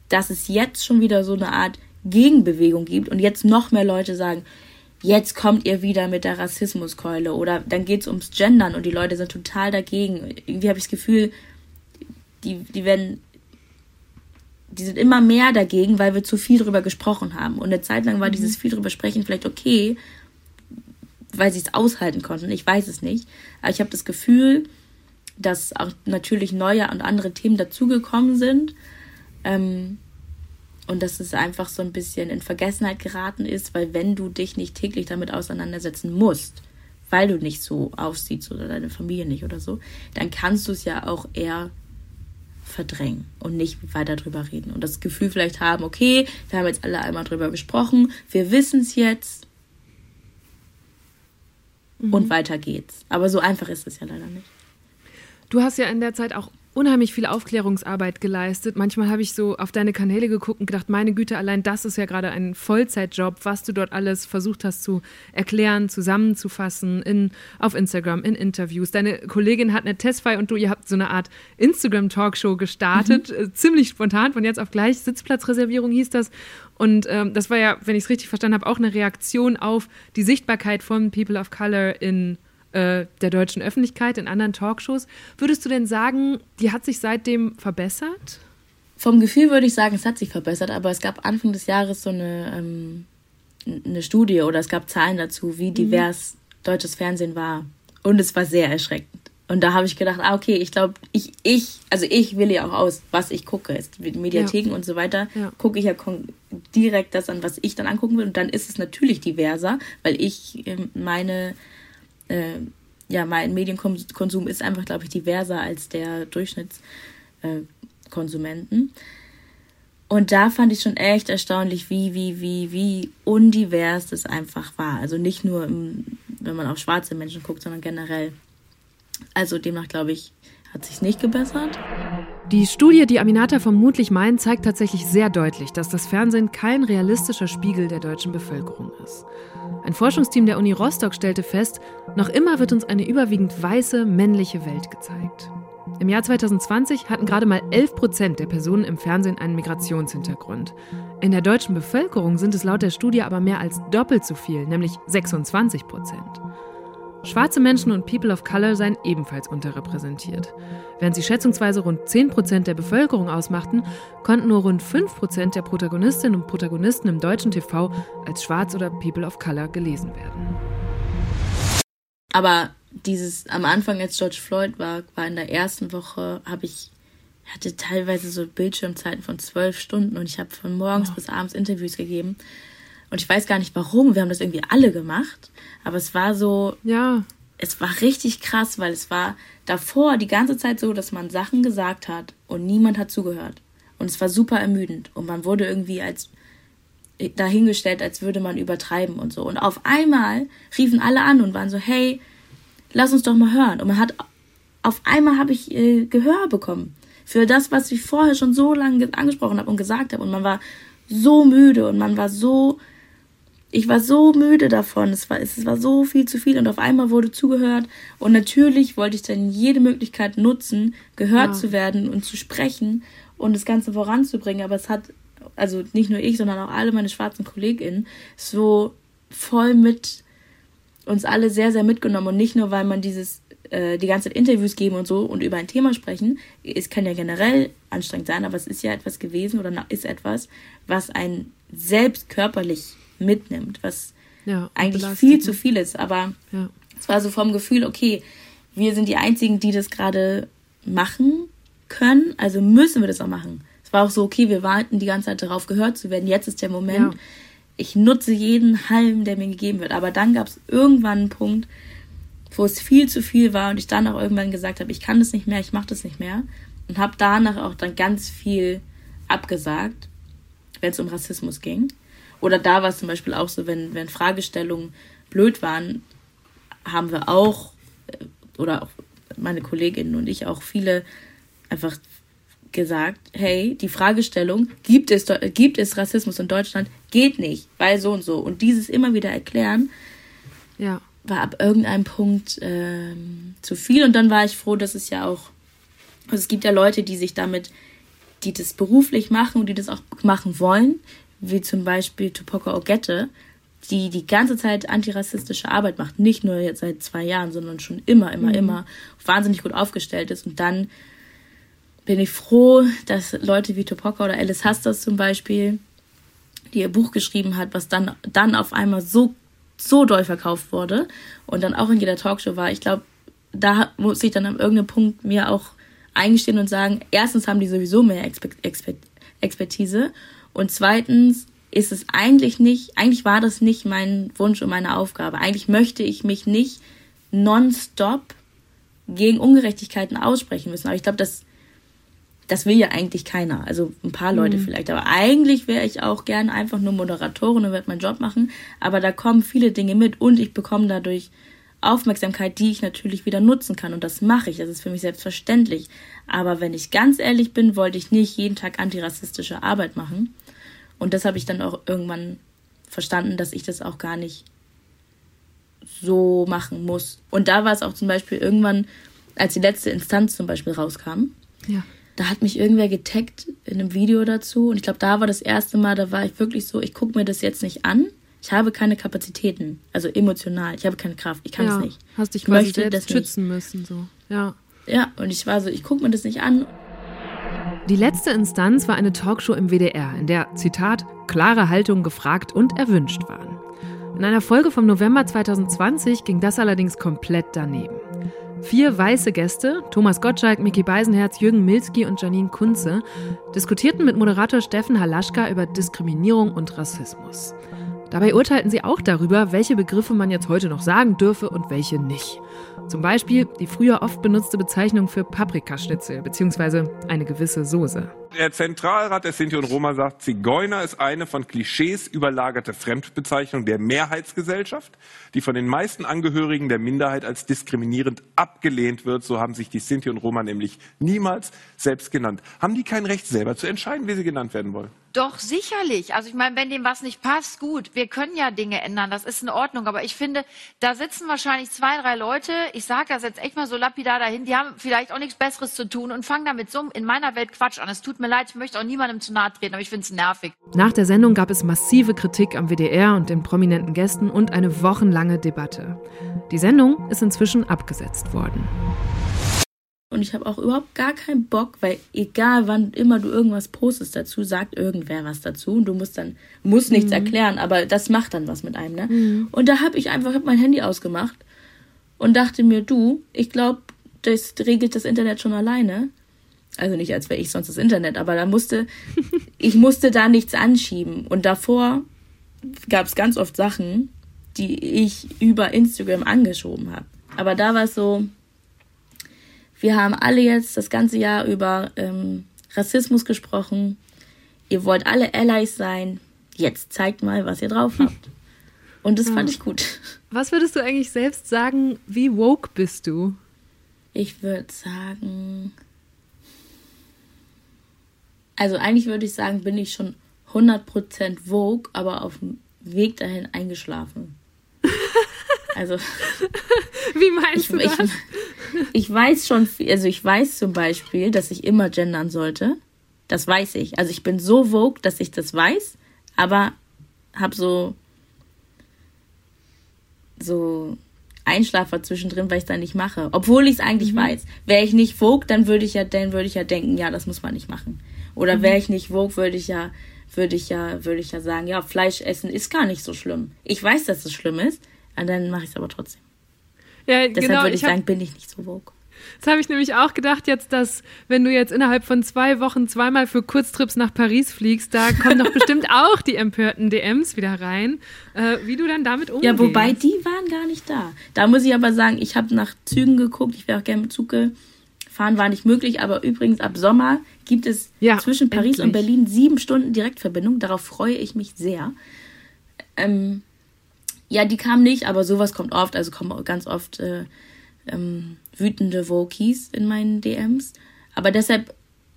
dass es jetzt schon wieder so eine Art Gegenbewegung gibt und jetzt noch mehr Leute sagen, jetzt kommt ihr wieder mit der Rassismuskeule oder dann geht es ums Gendern und die Leute sind total dagegen. Irgendwie habe ich das Gefühl, die, die werden, die sind immer mehr dagegen, weil wir zu viel drüber gesprochen haben. Und eine Zeit lang war mhm. dieses viel drüber sprechen vielleicht okay, weil sie es aushalten konnten. Ich weiß es nicht. Aber ich habe das Gefühl, dass auch natürlich neue und andere Themen dazugekommen sind. Ähm, und dass es einfach so ein bisschen in Vergessenheit geraten ist, weil wenn du dich nicht täglich damit auseinandersetzen musst, weil du nicht so aussiehst oder deine Familie nicht oder so, dann kannst du es ja auch eher verdrängen und nicht weiter drüber reden. Und das Gefühl vielleicht haben, okay, wir haben jetzt alle einmal drüber gesprochen, wir wissen es jetzt, mhm. und weiter geht's. Aber so einfach ist es ja leider nicht. Du hast ja in der Zeit auch unheimlich viel Aufklärungsarbeit geleistet. Manchmal habe ich so auf deine Kanäle geguckt und gedacht, meine Güte, allein das ist ja gerade ein Vollzeitjob, was du dort alles versucht hast zu erklären, zusammenzufassen in, auf Instagram, in Interviews. Deine Kollegin hat eine Testfile und du, ihr habt so eine Art Instagram-Talkshow gestartet, mhm. Äh, ziemlich spontan, von jetzt auf gleich. Sitzplatzreservierung hieß das. Und ähm, das war ja, wenn ich es richtig verstanden habe, auch eine Reaktion auf die Sichtbarkeit von People of Color in äh, der deutschen Öffentlichkeit, in anderen Talkshows. Würdest du denn sagen, die hat sich seitdem verbessert? Vom Gefühl würde ich sagen, es hat sich verbessert, aber es gab Anfang des Jahres so eine, ähm, eine Studie oder es gab Zahlen dazu, wie mhm. divers mhm. deutsches Fernsehen war. Und es war sehr erschreckend. Und da habe ich gedacht, ah, okay, ich glaube, ich, ich, also ich wähle ja auch aus, was ich gucke. Ist Mediatheken ja. und so weiter, ja. gucke ich ja direkt das an, was ich dann angucken will. Und dann ist es natürlich diverser, weil ich ähm, meine äh, ja, mein Medienkonsum ist einfach, glaube ich, diverser als der Durchschnittskonsumenten. Und da fand ich schon echt erstaunlich, wie, wie, wie, wie undivers das einfach war. Also nicht nur, im, wenn man auf schwarze Menschen guckt, sondern generell. Also demnach, glaube ich, hat sich nicht gebessert. Die Studie, die Aminata vermutlich meint, zeigt tatsächlich sehr deutlich, dass das Fernsehen kein realistischer Spiegel der deutschen Bevölkerung ist. Ein Forschungsteam der Uni Rostock stellte fest, noch immer wird uns eine überwiegend weiße, männliche Welt gezeigt. Im Jahr 2020 hatten gerade mal 11 Prozent der Personen im Fernsehen einen Migrationshintergrund. In der deutschen Bevölkerung sind es laut der Studie aber mehr als doppelt so viel, nämlich 26 Prozent. Schwarze Menschen und People of Color seien ebenfalls unterrepräsentiert. Während sie schätzungsweise rund 10 Prozent der Bevölkerung ausmachten, konnten nur rund 5 Prozent der Protagonistinnen und Protagonisten im deutschen TV als Schwarz oder People of Color gelesen werden. Aber dieses am Anfang, als George Floyd war, war in der ersten Woche, habe ich hatte teilweise so Bildschirmzeiten von zwölf Stunden und ich habe von morgens oh. bis abends Interviews gegeben. Und ich weiß gar nicht warum. Wir haben das irgendwie alle gemacht. Aber es war so. Ja. Es war richtig krass, weil es war davor die ganze Zeit so, dass man Sachen gesagt hat und niemand hat zugehört. Und es war super ermüdend. Und man wurde irgendwie als dahingestellt, als würde man übertreiben und so. Und auf einmal riefen alle an und waren so, hey, lass uns doch mal hören. Und man hat, auf einmal habe ich äh, Gehör bekommen für das, was ich vorher schon so lange angesprochen habe und gesagt habe. Und man war so müde und man war so ich war so müde davon. Es war, es war so viel zu viel und auf einmal wurde zugehört. Und natürlich wollte ich dann jede Möglichkeit nutzen, gehört ja. zu werden und zu sprechen und das Ganze voranzubringen. Aber es hat, also nicht nur ich, sondern auch alle meine schwarzen KollegInnen, so voll mit uns alle sehr, sehr mitgenommen. Und nicht nur, weil man dieses, äh, die ganze Zeit Interviews geben und so und über ein Thema sprechen. Es kann ja generell anstrengend sein, aber es ist ja etwas gewesen oder ist etwas, was einen selbst körperlich mitnimmt, was ja, eigentlich viel zu viel ist. Aber ja. es war so vom Gefühl, okay, wir sind die Einzigen, die das gerade machen können, also müssen wir das auch machen. Es war auch so, okay, wir warten die ganze Zeit darauf, gehört zu werden. Jetzt ist der Moment. Ja. Ich nutze jeden Halm, der mir gegeben wird. Aber dann gab es irgendwann einen Punkt, wo es viel zu viel war und ich dann auch irgendwann gesagt habe, ich kann das nicht mehr, ich mache das nicht mehr. Und habe danach auch dann ganz viel abgesagt, wenn es um Rassismus ging. Oder da war es zum Beispiel auch so, wenn, wenn Fragestellungen blöd waren, haben wir auch, äh, oder auch meine Kolleginnen und ich auch viele einfach gesagt, hey, die Fragestellung, gibt es, gibt es Rassismus in Deutschland, geht nicht, weil so und so. Und dieses immer wieder erklären, ja. war ab irgendeinem Punkt ähm, zu viel. Und dann war ich froh, dass es ja auch, also es gibt ja Leute, die sich damit, die das beruflich machen und die das auch machen wollen, wie zum Beispiel Tupoka Ogette, die die ganze Zeit antirassistische Arbeit macht, nicht nur jetzt seit zwei Jahren, sondern schon immer, immer, mhm. immer wahnsinnig gut aufgestellt ist. Und dann bin ich froh, dass Leute wie Tupoka oder Alice Hasters zum Beispiel, die ihr Buch geschrieben hat, was dann, dann auf einmal so, so doll verkauft wurde und dann auch in jeder Talkshow war. Ich glaube, da muss ich dann an irgendeinem Punkt mir auch eingestehen und sagen, erstens haben die sowieso mehr Expertise und zweitens ist es eigentlich nicht, eigentlich war das nicht mein Wunsch und meine Aufgabe. Eigentlich möchte ich mich nicht nonstop gegen Ungerechtigkeiten aussprechen müssen. Aber ich glaube, das, das will ja eigentlich keiner. Also ein paar Leute mhm. vielleicht. Aber eigentlich wäre ich auch gern einfach nur Moderatorin und würde meinen Job machen. Aber da kommen viele Dinge mit und ich bekomme dadurch Aufmerksamkeit, die ich natürlich wieder nutzen kann. Und das mache ich. Das ist für mich selbstverständlich. Aber wenn ich ganz ehrlich bin, wollte ich nicht jeden Tag antirassistische Arbeit machen. Und das habe ich dann auch irgendwann verstanden, dass ich das auch gar nicht so machen muss. Und da war es auch zum Beispiel irgendwann, als die letzte Instanz zum Beispiel rauskam, Ja. da hat mich irgendwer getaggt in einem Video dazu. Und ich glaube, da war das erste Mal, da war ich wirklich so, ich gucke mir das jetzt nicht an. Ich habe keine Kapazitäten, also emotional. Ich habe keine Kraft, ich kann es ja. nicht. Hast dich Ich quasi möchte das nicht. schützen müssen, so. Ja. Ja, und ich war so, ich gucke mir das nicht an. Die letzte Instanz war eine Talkshow im WDR, in der, Zitat, klare Haltungen gefragt und erwünscht waren. In einer Folge vom November 2020 ging das allerdings komplett daneben. Vier weiße Gäste, Thomas Gottschalk, Mickey Beisenherz, Jürgen Milski und Janine Kunze, diskutierten mit Moderator Steffen Halaschka über Diskriminierung und Rassismus. Dabei urteilten sie auch darüber, welche Begriffe man jetzt heute noch sagen dürfe und welche nicht. Zum Beispiel die früher oft benutzte Bezeichnung für Paprikaschnitzel bzw. eine gewisse Soße. Der Zentralrat der Sinti und Roma sagt, Zigeuner ist eine von Klischees überlagerte Fremdbezeichnung der Mehrheitsgesellschaft, die von den meisten Angehörigen der Minderheit als diskriminierend abgelehnt wird. So haben sich die Sinti und Roma nämlich niemals selbst genannt. Haben die kein Recht, selber zu entscheiden, wie sie genannt werden wollen? Doch, sicherlich. Also ich meine, wenn dem was nicht passt, gut, wir können ja Dinge ändern, das ist in Ordnung. Aber ich finde, da sitzen wahrscheinlich zwei, drei Leute, ich sage das jetzt echt mal so lapidar dahin, die haben vielleicht auch nichts Besseres zu tun und fangen damit so in meiner Welt Quatsch an. Es tut mir leid, ich möchte auch niemandem zu nahe treten, aber ich finde es nervig. Nach der Sendung gab es massive Kritik am WDR und den prominenten Gästen und eine wochenlange Debatte. Die Sendung ist inzwischen abgesetzt worden. Und ich habe auch überhaupt gar keinen Bock, weil egal wann immer du irgendwas postest dazu, sagt irgendwer was dazu und du musst dann, musst nichts erklären, aber das macht dann was mit einem, ne? Und da habe ich einfach hab mein Handy ausgemacht und dachte mir, du, ich glaube, das regelt das Internet schon alleine. Also nicht, als wäre ich sonst das Internet, aber da musste, *laughs* ich musste da nichts anschieben. Und davor gab es ganz oft Sachen, die ich über Instagram angeschoben habe. Aber da war es so, wir haben alle jetzt das ganze Jahr über ähm, Rassismus gesprochen. Ihr wollt alle Allies sein. Jetzt zeigt mal, was ihr drauf habt. *laughs* Und das fand ich gut. Was würdest du eigentlich selbst sagen, wie woke bist du? Ich würde sagen. Also eigentlich würde ich sagen, bin ich schon 100% Vogue, aber auf dem Weg dahin eingeschlafen. *laughs* Also Wie meinst ich, du ich, das? ich weiß schon, viel- also ich weiß zum Beispiel, dass ich immer gendern sollte. Das weiß ich. Also ich bin so Vogue, dass ich das weiß, aber habe so so Einschlafer zwischendrin, weil ich es dann nicht mache. Obwohl ich es eigentlich weiß. Wäre ich nicht Vogue, dann würde ich ja, dann würde ich ja denken, ja, das muss man nicht machen. Oder wäre ich nicht Vogue, würde ich ja, würde ich ja, würde ich ja sagen, ja, Fleisch essen ist gar nicht so schlimm. Ich weiß, dass es schlimm ist, und dann mache ich es aber trotzdem. Ja, Deshalb genau. würde ich hab- sagen, bin ich nicht so Vogue. Das habe ich nämlich auch gedacht jetzt, dass wenn du jetzt innerhalb von zwei Wochen zweimal für Kurztrips nach Paris fliegst, da kommen doch *laughs* bestimmt auch die empörten DMs wieder rein, äh, wie du dann damit umgehst. Ja, wobei die waren gar nicht da. Da muss ich aber sagen, ich habe nach Zügen geguckt. Ich wäre auch gerne mit Zug gefahren, war nicht möglich. Aber übrigens, ab Sommer gibt es Ja, zwischen Paris und endlich. Berlin sieben Stunden Direktverbindung. Darauf freue ich mich sehr. Ähm, ja, die kamen nicht, aber sowas kommt oft. Also kommen ganz oft äh, ähm, wütende Vokies in meinen DMs. Aber deshalb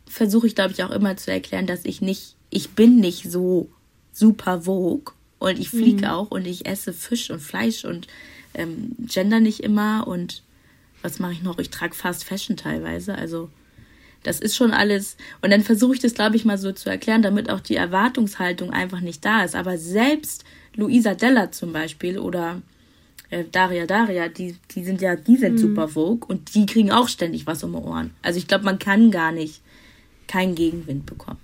versuche ich, glaube ich, auch immer zu erklären, dass ich nicht, ich bin nicht so super Vogue und ich fliege auch und ich esse Fisch und Fleisch und ähm, gender nicht immer und was mache ich noch? Ich trage Fast Fashion teilweise, also das ist schon alles. Und dann versuche ich das, glaube ich, mal so zu erklären, damit auch die Erwartungshaltung einfach nicht da ist. Aber selbst Luisa Della zum Beispiel oder äh, Daria Daria, die, die sind ja, die sind super Vogue und die kriegen auch ständig was um die Ohren. Also ich glaube, man kann gar nicht keinen Gegenwind bekommen.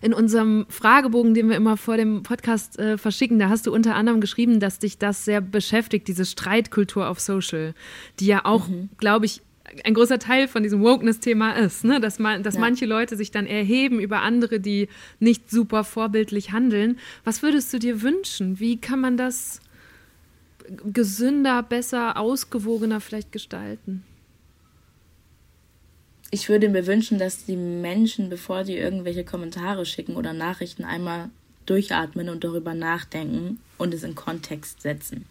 In unserem Fragebogen, den wir immer vor dem Podcast äh, verschicken, da hast du unter anderem geschrieben, dass dich das sehr beschäftigt, diese Streitkultur auf Social, die ja auch, glaube ich, ein großer Teil von diesem Wokeness-Thema ist, ne? dass, man, dass Ja. manche Leute sich dann erheben über andere, die nicht super vorbildlich handeln. Was würdest du dir wünschen? Wie kann man das gesünder, besser, ausgewogener vielleicht gestalten? Ich würde mir wünschen, dass die Menschen, bevor sie irgendwelche Kommentare schicken oder Nachrichten, einmal durchatmen und darüber nachdenken und es in Kontext setzen.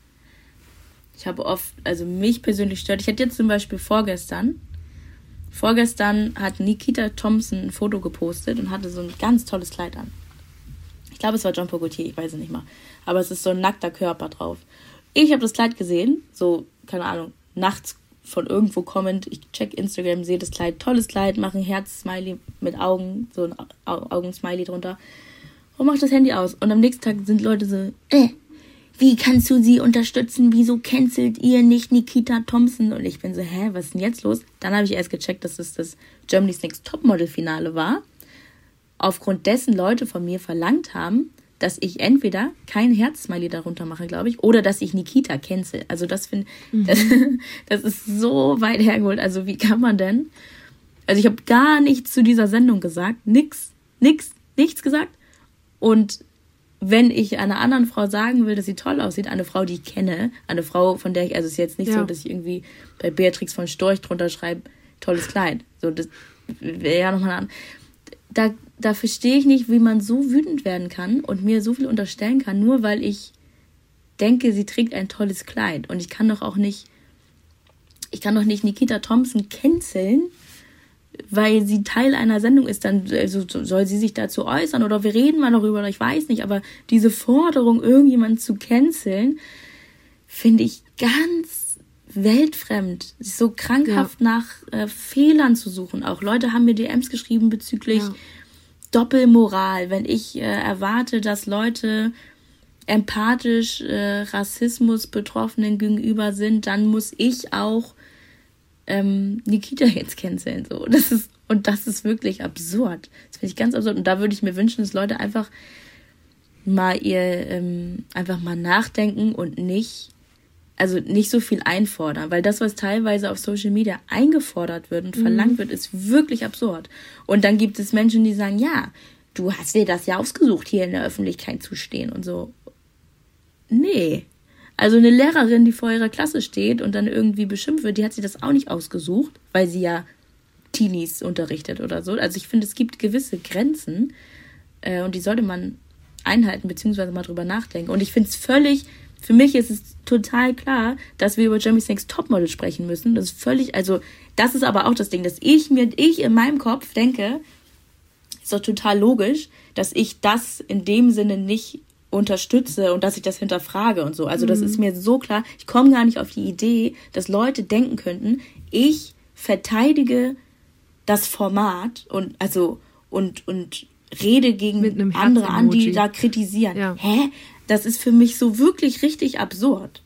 Ich habe oft, also mich persönlich stört. Ich hatte jetzt zum Beispiel vorgestern, vorgestern hat Nikita Thompson ein Foto gepostet und hatte so ein ganz tolles Kleid an. Ich glaube, es war John Pogotier, ich weiß es nicht mal. Aber es ist so ein nackter Körper drauf. Ich habe das Kleid gesehen, so, keine Ahnung, nachts von irgendwo kommend. Ich check Instagram, sehe das Kleid, tolles Kleid, mache ein Herz-Smiley mit Augen, so ein Augen-Smiley drunter und mach das Handy aus. Und am nächsten Tag sind Leute so, äh, wie kannst du sie unterstützen? Wieso cancelt ihr nicht Nikita Thompson? Und ich bin so, hä, was ist denn jetzt los? Dann habe ich erst gecheckt, dass es das Germany's Next Topmodel Finale war. Aufgrund dessen Leute von mir verlangt haben, dass ich entweder kein Herzsmiley darunter mache, glaube ich, oder dass ich Nikita cancel. Also das finde mhm. das, *laughs* das ist so weit hergeholt. Also wie kann man denn? Also ich habe gar nichts zu dieser Sendung gesagt, nix, nix, nichts gesagt. Und wenn ich einer anderen Frau sagen will, dass sie toll aussieht, eine Frau, die ich kenne, eine Frau, von der ich, also es ist jetzt nicht ja. so, dass ich irgendwie bei Beatrix von Storch drunter schreibe, tolles Kleid. So, das wäre ja nochmal an. Da, da verstehe ich nicht, wie man so wütend werden kann und mir so viel unterstellen kann, nur weil ich denke, sie trägt ein tolles Kleid. Und ich kann doch auch nicht, ich kann doch nicht Nikita Thompson canceln, weil sie Teil einer Sendung ist, dann also soll sie sich dazu äußern oder wir reden mal darüber, oder ich weiß nicht, aber diese Forderung, irgendjemanden zu canceln, finde ich ganz weltfremd, so krankhaft ja. nach äh, Fehlern zu suchen. Auch Leute haben mir DMs geschrieben bezüglich ja. Doppelmoral, wenn ich äh, erwarte, dass Leute empathisch äh, Rassismus Betroffenen gegenüber sind, dann muss ich auch ähm, Nikita jetzt canceln. So. Das ist, und das ist wirklich absurd. Das finde ich ganz absurd. Und da würde ich mir wünschen, dass Leute einfach mal ihr, ähm, einfach mal nachdenken und nicht, also nicht so viel einfordern. Weil das, was teilweise auf Social Media eingefordert wird und mhm. verlangt wird, ist wirklich absurd. Und dann gibt es Menschen, die sagen, ja, du hast dir das ja ausgesucht, hier in der Öffentlichkeit zu stehen und so. Nee, also eine Lehrerin, die vor ihrer Klasse steht und dann irgendwie beschimpft wird, die hat sich das auch nicht ausgesucht, weil sie ja Teenies unterrichtet oder so. Also ich finde, es gibt gewisse Grenzen äh, und die sollte man einhalten, beziehungsweise mal drüber nachdenken. Und ich finde es völlig, für mich ist es total klar, dass wir über Jeremy's Next Topmodel sprechen müssen. Das ist völlig, also das ist aber auch das Ding, dass ich mir, ich in meinem Kopf denke, ist doch total logisch, dass ich das in dem Sinne nicht unterstütze und dass ich das hinterfrage und so. Also das ist mhm. mir so klar. Ich komme gar nicht auf die Idee, dass Leute denken könnten, ich verteidige das Format und also und und rede gegen andere an, die da kritisieren. Ja. Hä? Das ist für mich so wirklich richtig absurd.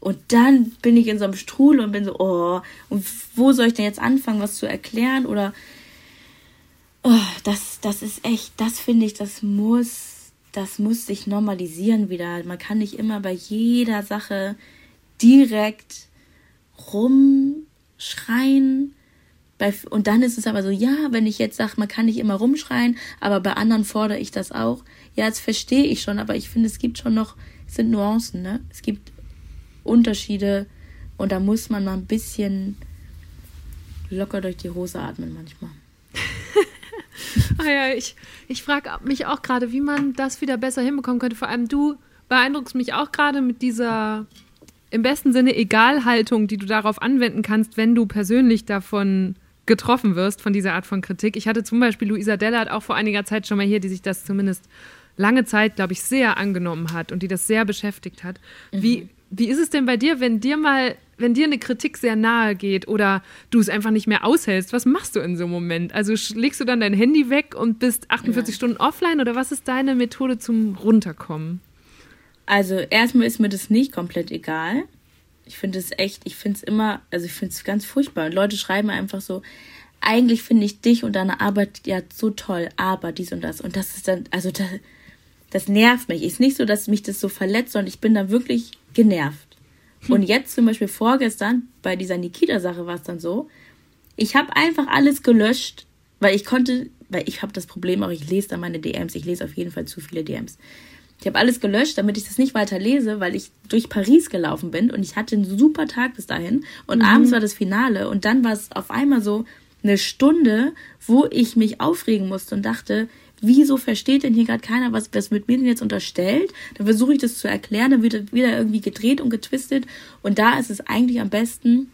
Und dann bin ich in so einem Strudel und bin so, oh, und wo soll ich denn jetzt anfangen, was zu erklären? Oder oh, das, das ist echt, das finde ich, das muss das muss sich normalisieren wieder. Man kann nicht immer bei jeder Sache direkt rumschreien. und dann ist es aber so, ja, wenn ich jetzt sage, man kann nicht immer rumschreien, aber bei anderen fordere ich das auch. Ja, das verstehe ich schon, aber ich finde, es gibt schon noch, es sind Nuancen, ne? Es gibt Unterschiede und da muss man mal ein bisschen locker durch die Hose atmen manchmal. *laughs* ah ja, ich, ich frage mich auch gerade, wie man das wieder besser hinbekommen könnte. Vor allem du beeindruckst mich auch gerade mit dieser im besten Sinne Egalhaltung, die du darauf anwenden kannst, wenn du persönlich davon getroffen wirst, von dieser Art von Kritik. Ich hatte zum Beispiel Luisa Dellert auch vor einiger Zeit schon mal hier, die sich das zumindest lange Zeit, glaube ich, sehr angenommen hat und die das sehr beschäftigt hat. Mhm. Wie, wie ist es denn bei dir, wenn dir mal wenn dir eine Kritik sehr nahe geht oder du es einfach nicht mehr aushältst, was machst du in so einem Moment? Also legst du dann dein Handy weg und bist 48 ja. Stunden offline oder was ist deine Methode zum Runterkommen? Also erstmal ist mir das nicht komplett egal. Ich finde es echt, ich finde es immer, also ich finde es ganz furchtbar. Und Leute schreiben einfach so, eigentlich finde ich dich und deine Arbeit ja so toll, aber dies und das. Und das ist dann, also das, das nervt mich. Ist nicht so, dass mich das so verletzt, sondern ich bin da wirklich genervt. Und jetzt zum Beispiel vorgestern, bei dieser Nikita-Sache war es dann so, ich habe einfach alles gelöscht, weil ich konnte, weil ich habe das Problem auch, ich lese da meine DMs, ich lese auf jeden Fall zu viele DMs. Ich habe alles gelöscht, damit ich das nicht weiter lese, weil ich durch Paris gelaufen bin und ich hatte einen super Tag bis dahin und mhm. abends war das Finale und dann war es auf einmal so eine Stunde, wo ich mich aufregen musste und dachte, wieso versteht denn hier gerade keiner, was, was wird mir denn jetzt unterstellt? Dann versuche ich das zu erklären, dann wird wieder irgendwie gedreht und getwistet. Und da ist es eigentlich am besten,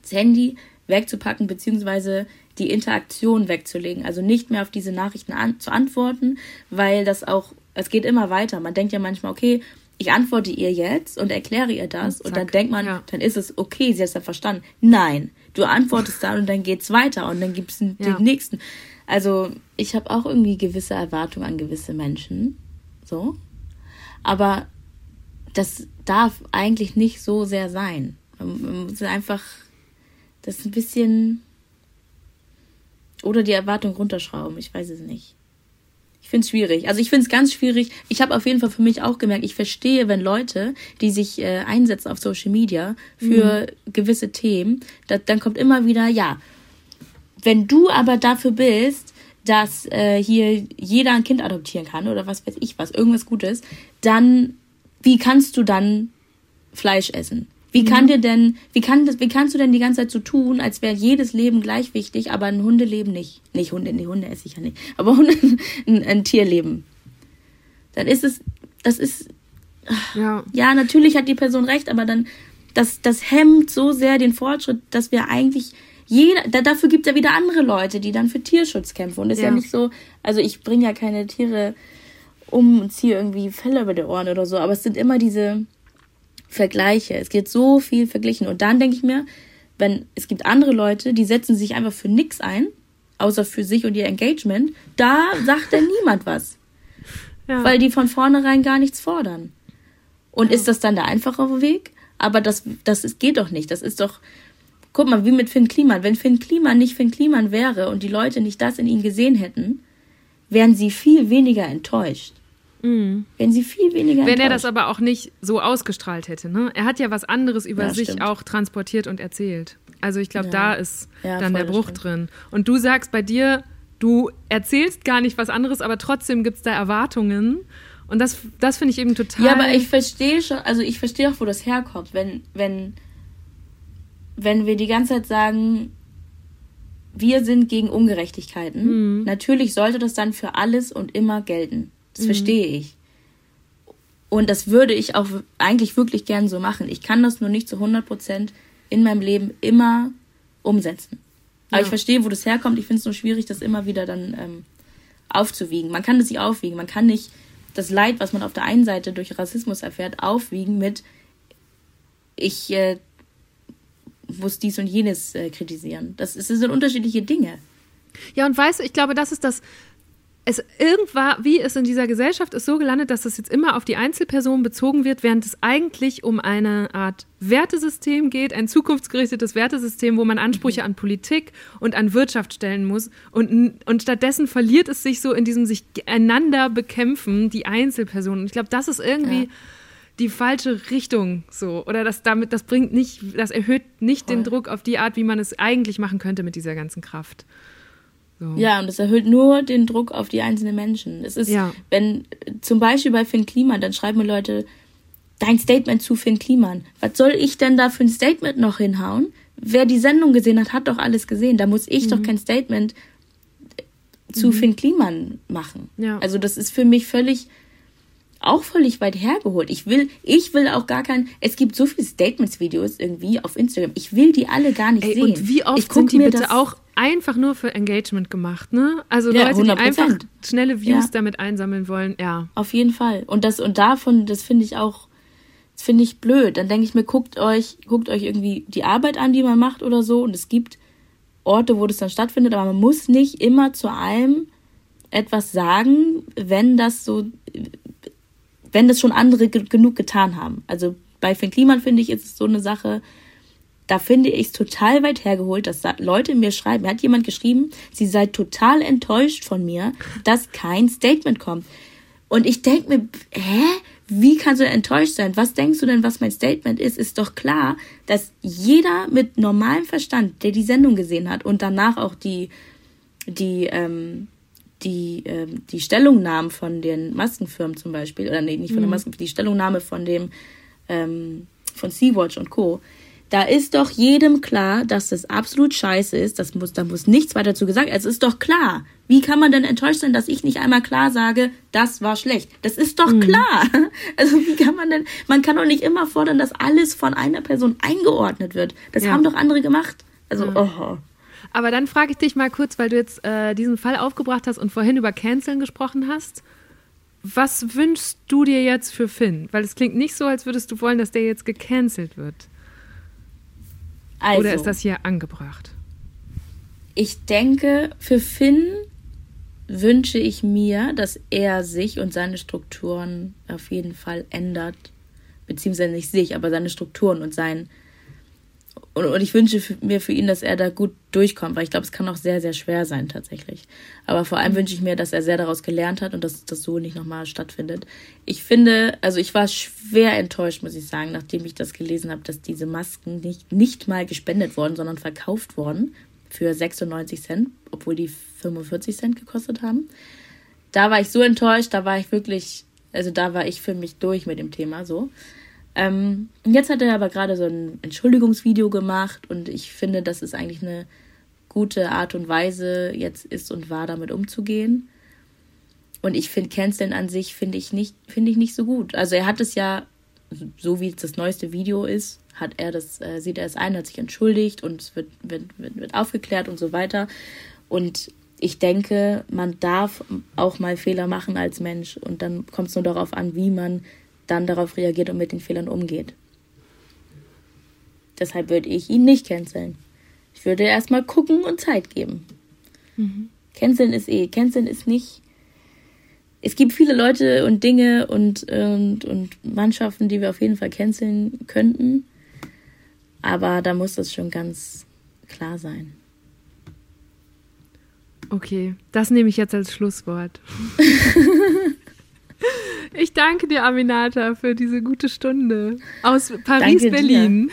das Handy wegzupacken, beziehungsweise die Interaktion wegzulegen. Also nicht mehr auf diese Nachrichten an, zu antworten, weil das auch, es geht immer weiter. Man denkt ja manchmal, okay, ich antworte ihr jetzt und erkläre ihr das. Und, und dann denkt man, ja. dann ist es okay, sie hat es ja verstanden. Nein, du antwortest dann und dann geht's weiter und dann gibt es den, ja. den nächsten. Also ich habe auch irgendwie gewisse Erwartungen an gewisse Menschen. So. Aber das darf eigentlich nicht so sehr sein. Man muss einfach das ein bisschen oder die Erwartung runterschrauben. Ich weiß es nicht. Ich finde es schwierig. Also ich finde es ganz schwierig. Ich habe auf jeden Fall für mich auch gemerkt, ich verstehe, wenn Leute, die sich äh, einsetzen auf Social Media für mhm. gewisse Themen, da, dann kommt immer wieder, ja, wenn du aber dafür bist, dass äh, hier jeder ein Kind adoptieren kann oder was weiß ich was, irgendwas Gutes, dann wie kannst du dann Fleisch essen? Wie kann mhm. dir denn, wie kann wie kannst du denn die ganze Zeit so tun, als wäre jedes Leben gleich wichtig, aber ein Hundeleben nicht? Nicht Hunde, nee, Hunde esse ich ja nicht, aber Hunde, *laughs* ein, ein Tierleben. Dann ist es, das ist, ja. ja, natürlich hat die Person recht, aber dann, das, das hemmt so sehr den Fortschritt, dass wir eigentlich jeder, da, dafür gibt es ja wieder andere Leute, die dann für Tierschutz kämpfen. Und das ja. ist ja nicht so, also ich bringe ja keine Tiere um und ziehe irgendwie Fälle über die Ohren oder so, aber es sind immer diese, Vergleiche. Es geht so viel verglichen. Und dann denke ich mir, wenn es gibt andere Leute, die setzen sich einfach für nichts ein, außer für sich und ihr Engagement, da sagt dann niemand was. Ja. Weil die von vornherein gar nichts fordern. Und ja. ist das dann der einfachere Weg? Aber das, das ist, geht doch nicht. Das ist doch, guck mal, wie mit Finn Kliman. Wenn Finn Kliman nicht Finn Kliman wäre und die Leute nicht das in ihm gesehen hätten, wären sie viel weniger enttäuscht. Mhm. Wenn sie viel weniger. Wenn er das aber auch nicht so ausgestrahlt hätte, ne? Er hat ja was anderes über ja, sich stimmt. auch transportiert und erzählt. Also ich glaube, ja. da ist ja, dann der Bruch stimmt. drin. Und du sagst bei dir, du erzählst gar nicht was anderes, aber trotzdem gibt es da Erwartungen. Und das, das finde ich eben total. Ja, aber ich verstehe schon, also ich verstehe auch, wo das herkommt. Wenn, wenn, wenn wir die ganze Zeit sagen, wir sind gegen Ungerechtigkeiten, mhm. natürlich sollte das dann für alles und immer gelten. Das mhm. verstehe ich. Und das würde ich auch eigentlich wirklich gern so machen. Ich kann das nur nicht zu 100 Prozent in meinem Leben immer umsetzen. Aber ja. ich verstehe, wo das herkommt. Ich finde es nur schwierig, das immer wieder dann ähm, aufzuwiegen. Man kann das nicht aufwiegen. Man kann nicht das Leid, was man auf der einen Seite durch Rassismus erfährt, aufwiegen mit ich äh, muss dies und jenes äh, kritisieren. Das, das sind unterschiedliche Dinge. Ja, und weißt du, ich glaube, das ist das es irgendwann, wie es in dieser Gesellschaft ist so gelandet, dass es jetzt immer auf die Einzelperson bezogen wird, während es eigentlich um eine Art Wertesystem geht, ein zukunftsgerichtetes Wertesystem, wo man Ansprüche mhm. an Politik und an Wirtschaft stellen muss. Und, und stattdessen verliert es sich so in diesem sich einander bekämpfen, die Einzelpersonen. Und ich glaube, das ist irgendwie. Ja die falsche Richtung so oder das damit das bringt nicht das erhöht nicht Voll. den Druck auf die Art wie man es eigentlich machen könnte mit dieser ganzen Kraft so. Ja, und das erhöht nur den Druck auf die einzelnen Menschen. Es ist, ja. wenn zum Beispiel bei Finn Kliman, dann schreiben mir Leute, dein Statement zu Finn Kliman. Was soll ich denn da für ein Statement noch hinhauen? Wer die Sendung gesehen hat, hat doch alles gesehen. Da muss ich mhm. doch kein Statement zu mhm. Finn Kliman machen. Ja. Also das ist für mich völlig auch völlig weit hergeholt. Ich will, ich will auch gar kein. Es gibt so viele Statements-Videos irgendwie auf Instagram. Ich will die alle gar nicht Ey, sehen. Und wie oft ich sind die bitte auch einfach nur für Engagement gemacht, ne? Also ja, Leute, 100%. die einfach schnelle Views ja. damit einsammeln wollen, ja. Auf jeden Fall. Und das und davon, das finde ich auch, das finde ich blöd. Dann denke ich mir, guckt euch, guckt euch irgendwie die Arbeit an, die man macht oder so. Und es gibt Orte, wo das dann stattfindet, aber man muss nicht immer zu allem etwas sagen, wenn das so wenn das schon andere genug getan haben. Also bei Finn Kliman finde ich, ist es so eine Sache, da finde ich es total weit hergeholt, dass Leute mir schreiben, hat jemand geschrieben, sie sei total enttäuscht von mir, dass kein Statement kommt. Und ich denke mir, hä? Wie kannst du denn enttäuscht sein? Was denkst du denn, was mein Statement ist? Ist doch klar, dass jeder mit normalem Verstand, der die Sendung gesehen hat und danach auch die, die, ähm, die, äh, die Stellungnahmen von den Maskenfirmen zum Beispiel, oder nee, nicht von mhm. der Masken, die Stellungnahme von dem, ähm, von Sea-Watch und Co., Da ist doch jedem klar, dass das absolut scheiße ist. Das muss, da muss nichts weiter zu gesagt. Es ist doch klar. Wie kann man denn enttäuscht sein, dass ich nicht einmal klar sage, das war schlecht? Das ist doch Mhm. klar. *laughs* Also wie kann man denn, man kann doch nicht immer fordern, dass alles von einer Person eingeordnet wird. Das Ja. haben doch andere gemacht. Also, oh. Aber dann frage ich dich mal kurz, weil du jetzt äh, diesen Fall aufgebracht hast und vorhin über Canceln gesprochen hast. Was wünschst du dir jetzt für Finn? Weil es klingt nicht so, als würdest du wollen, dass der jetzt gecancelt wird. Also, Oder ist das hier angebracht? ich denke, für Finn wünsche ich mir, dass er sich und seine Strukturen auf jeden Fall ändert. Beziehungsweise nicht sich, aber seine Strukturen und sein. Und, und ich wünsche für, mir für ihn, dass er da gut durchkommt, weil ich glaube, es kann auch sehr, sehr schwer sein tatsächlich. Aber vor allem wünsche ich mir, dass er sehr daraus gelernt hat und dass das so nicht nochmal stattfindet. Ich finde, also ich war schwer enttäuscht, muss ich sagen, nachdem ich das gelesen habe, dass diese Masken nicht, nicht mal gespendet wurden, sondern verkauft wurden für 96 Cent, obwohl die 45 Cent gekostet haben. Da war ich so enttäuscht, da war ich wirklich, also da war ich für mich durch mit dem Thema so. Ähm, jetzt hat er aber gerade so ein Entschuldigungsvideo gemacht und ich finde, das ist eigentlich eine gute Art und Weise, jetzt ist und war damit umzugehen. Und ich finde Canceln an sich finde ich nicht, finde ich nicht so gut. Also er hat es ja, so wie das neueste Video ist, hat er das, äh, sieht er es ein, hat sich entschuldigt und es wird, wird, wird, wird aufgeklärt und so weiter. Und ich denke, man darf auch mal Fehler machen als Mensch und dann kommt es nur darauf an, wie man dann darauf reagiert und mit den Fehlern umgeht. Deshalb würde ich ihn nicht canceln. Ich würde erstmal gucken und Zeit geben. Canceln ist eh, canceln ist nicht. Es gibt viele Leute und Dinge und, und, und Mannschaften, die wir auf jeden Fall canceln könnten. Aber da muss das schon ganz klar sein. Okay, das nehme ich jetzt als Schlusswort. *laughs* ich danke dir, Aminata, für diese gute Stunde aus Paris, Danke dir. Berlin.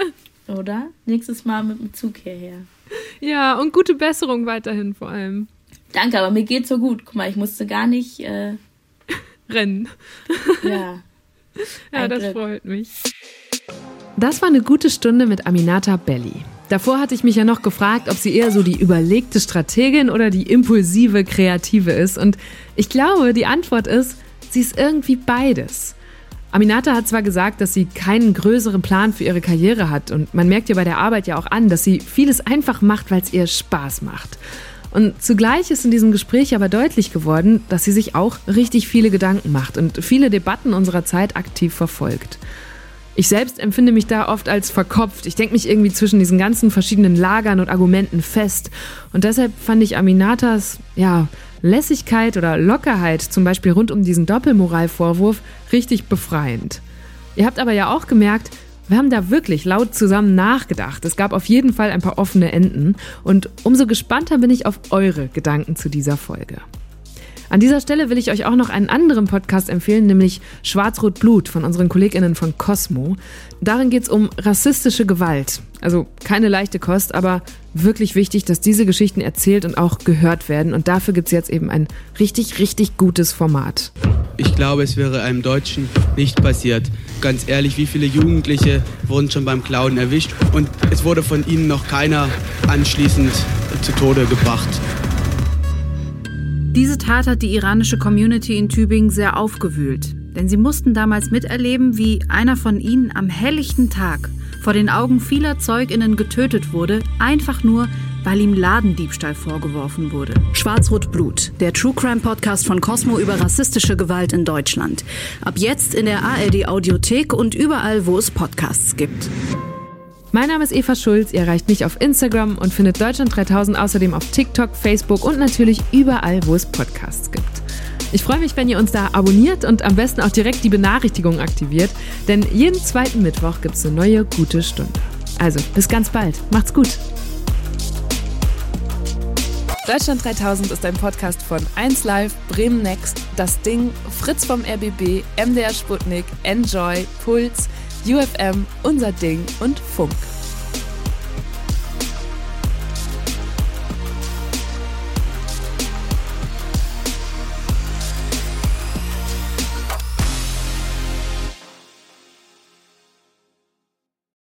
*laughs* Oder? Nächstes Mal mit dem Zug hierher. Ja, und gute Besserung weiterhin vor allem. Danke, aber mir geht's so gut. Guck mal, ich musste gar nicht. Äh, *laughs* Rennen. ja. *laughs* Ja, das Glück. freut mich. Das war eine gute Stunde mit Aminata Belli. Davor hatte ich mich ja noch gefragt, ob sie eher so die überlegte Strategin oder die impulsive Kreative ist. Und ich glaube, die Antwort ist, sie ist irgendwie beides. Aminata hat zwar gesagt, dass sie keinen größeren Plan für ihre Karriere hat und man merkt ihr bei der Arbeit ja auch an, dass sie vieles einfach macht, weil es ihr Spaß macht. Und zugleich ist in diesem Gespräch aber deutlich geworden, dass sie sich auch richtig viele Gedanken macht und viele Debatten unserer Zeit aktiv verfolgt. Ich selbst empfinde mich da oft als verkopft. Ich denke mich irgendwie zwischen diesen ganzen verschiedenen Lagern und Argumenten fest. Und deshalb fand ich Aminatas, ja, Lässigkeit oder Lockerheit, zum Beispiel rund um diesen Doppelmoralvorwurf, richtig befreiend. Ihr habt aber ja auch gemerkt, wir haben da wirklich laut zusammen nachgedacht. Es gab auf jeden Fall ein paar offene Enden. Und umso gespannter bin ich auf eure Gedanken zu dieser Folge. An dieser Stelle will ich euch auch noch einen anderen Podcast empfehlen, nämlich Schwarz-Rot Blut von unseren KollegInnen von Cosmo. Darin geht es um rassistische Gewalt. Also keine leichte Kost, aber wirklich wichtig, dass diese Geschichten erzählt und auch gehört werden. Und dafür gibt es jetzt eben ein richtig, richtig gutes Format. Ich glaube, es wäre einem Deutschen nicht passiert. Ganz ehrlich, wie viele Jugendliche wurden schon beim Klauen erwischt und es wurde von ihnen noch keiner anschließend zu Tode gebracht. Diese Tat hat die iranische Community in Tübingen sehr aufgewühlt. Denn sie mussten damals miterleben, wie einer von ihnen am helllichten Tag vor den Augen vieler Zeuginnen getötet wurde, einfach nur, weil ihm Ladendiebstahl vorgeworfen wurde. Schwarz-Rot Blut, der True Crime Podcast von Cosmo über rassistische Gewalt in Deutschland. Ab jetzt in der ARD Audiothek und überall, wo es Podcasts gibt. Mein Name ist Eva Schulz, ihr erreicht mich auf Instagram und findet Deutschland 3000 außerdem auf TikTok, Facebook und natürlich überall, wo es Podcasts gibt. Ich freue mich, wenn ihr uns da abonniert und am besten auch direkt die Benachrichtigungen aktiviert, denn jeden zweiten Mittwoch gibt es eine neue gute Stunde. Also, bis ganz bald. Macht's gut. Deutschland 3000 ist ein Podcast von 1Live, Bremen Next, Das Ding, Fritz vom RBB, MDR Sputnik, Enjoy, Puls, UFM, Unser Ding und Funk.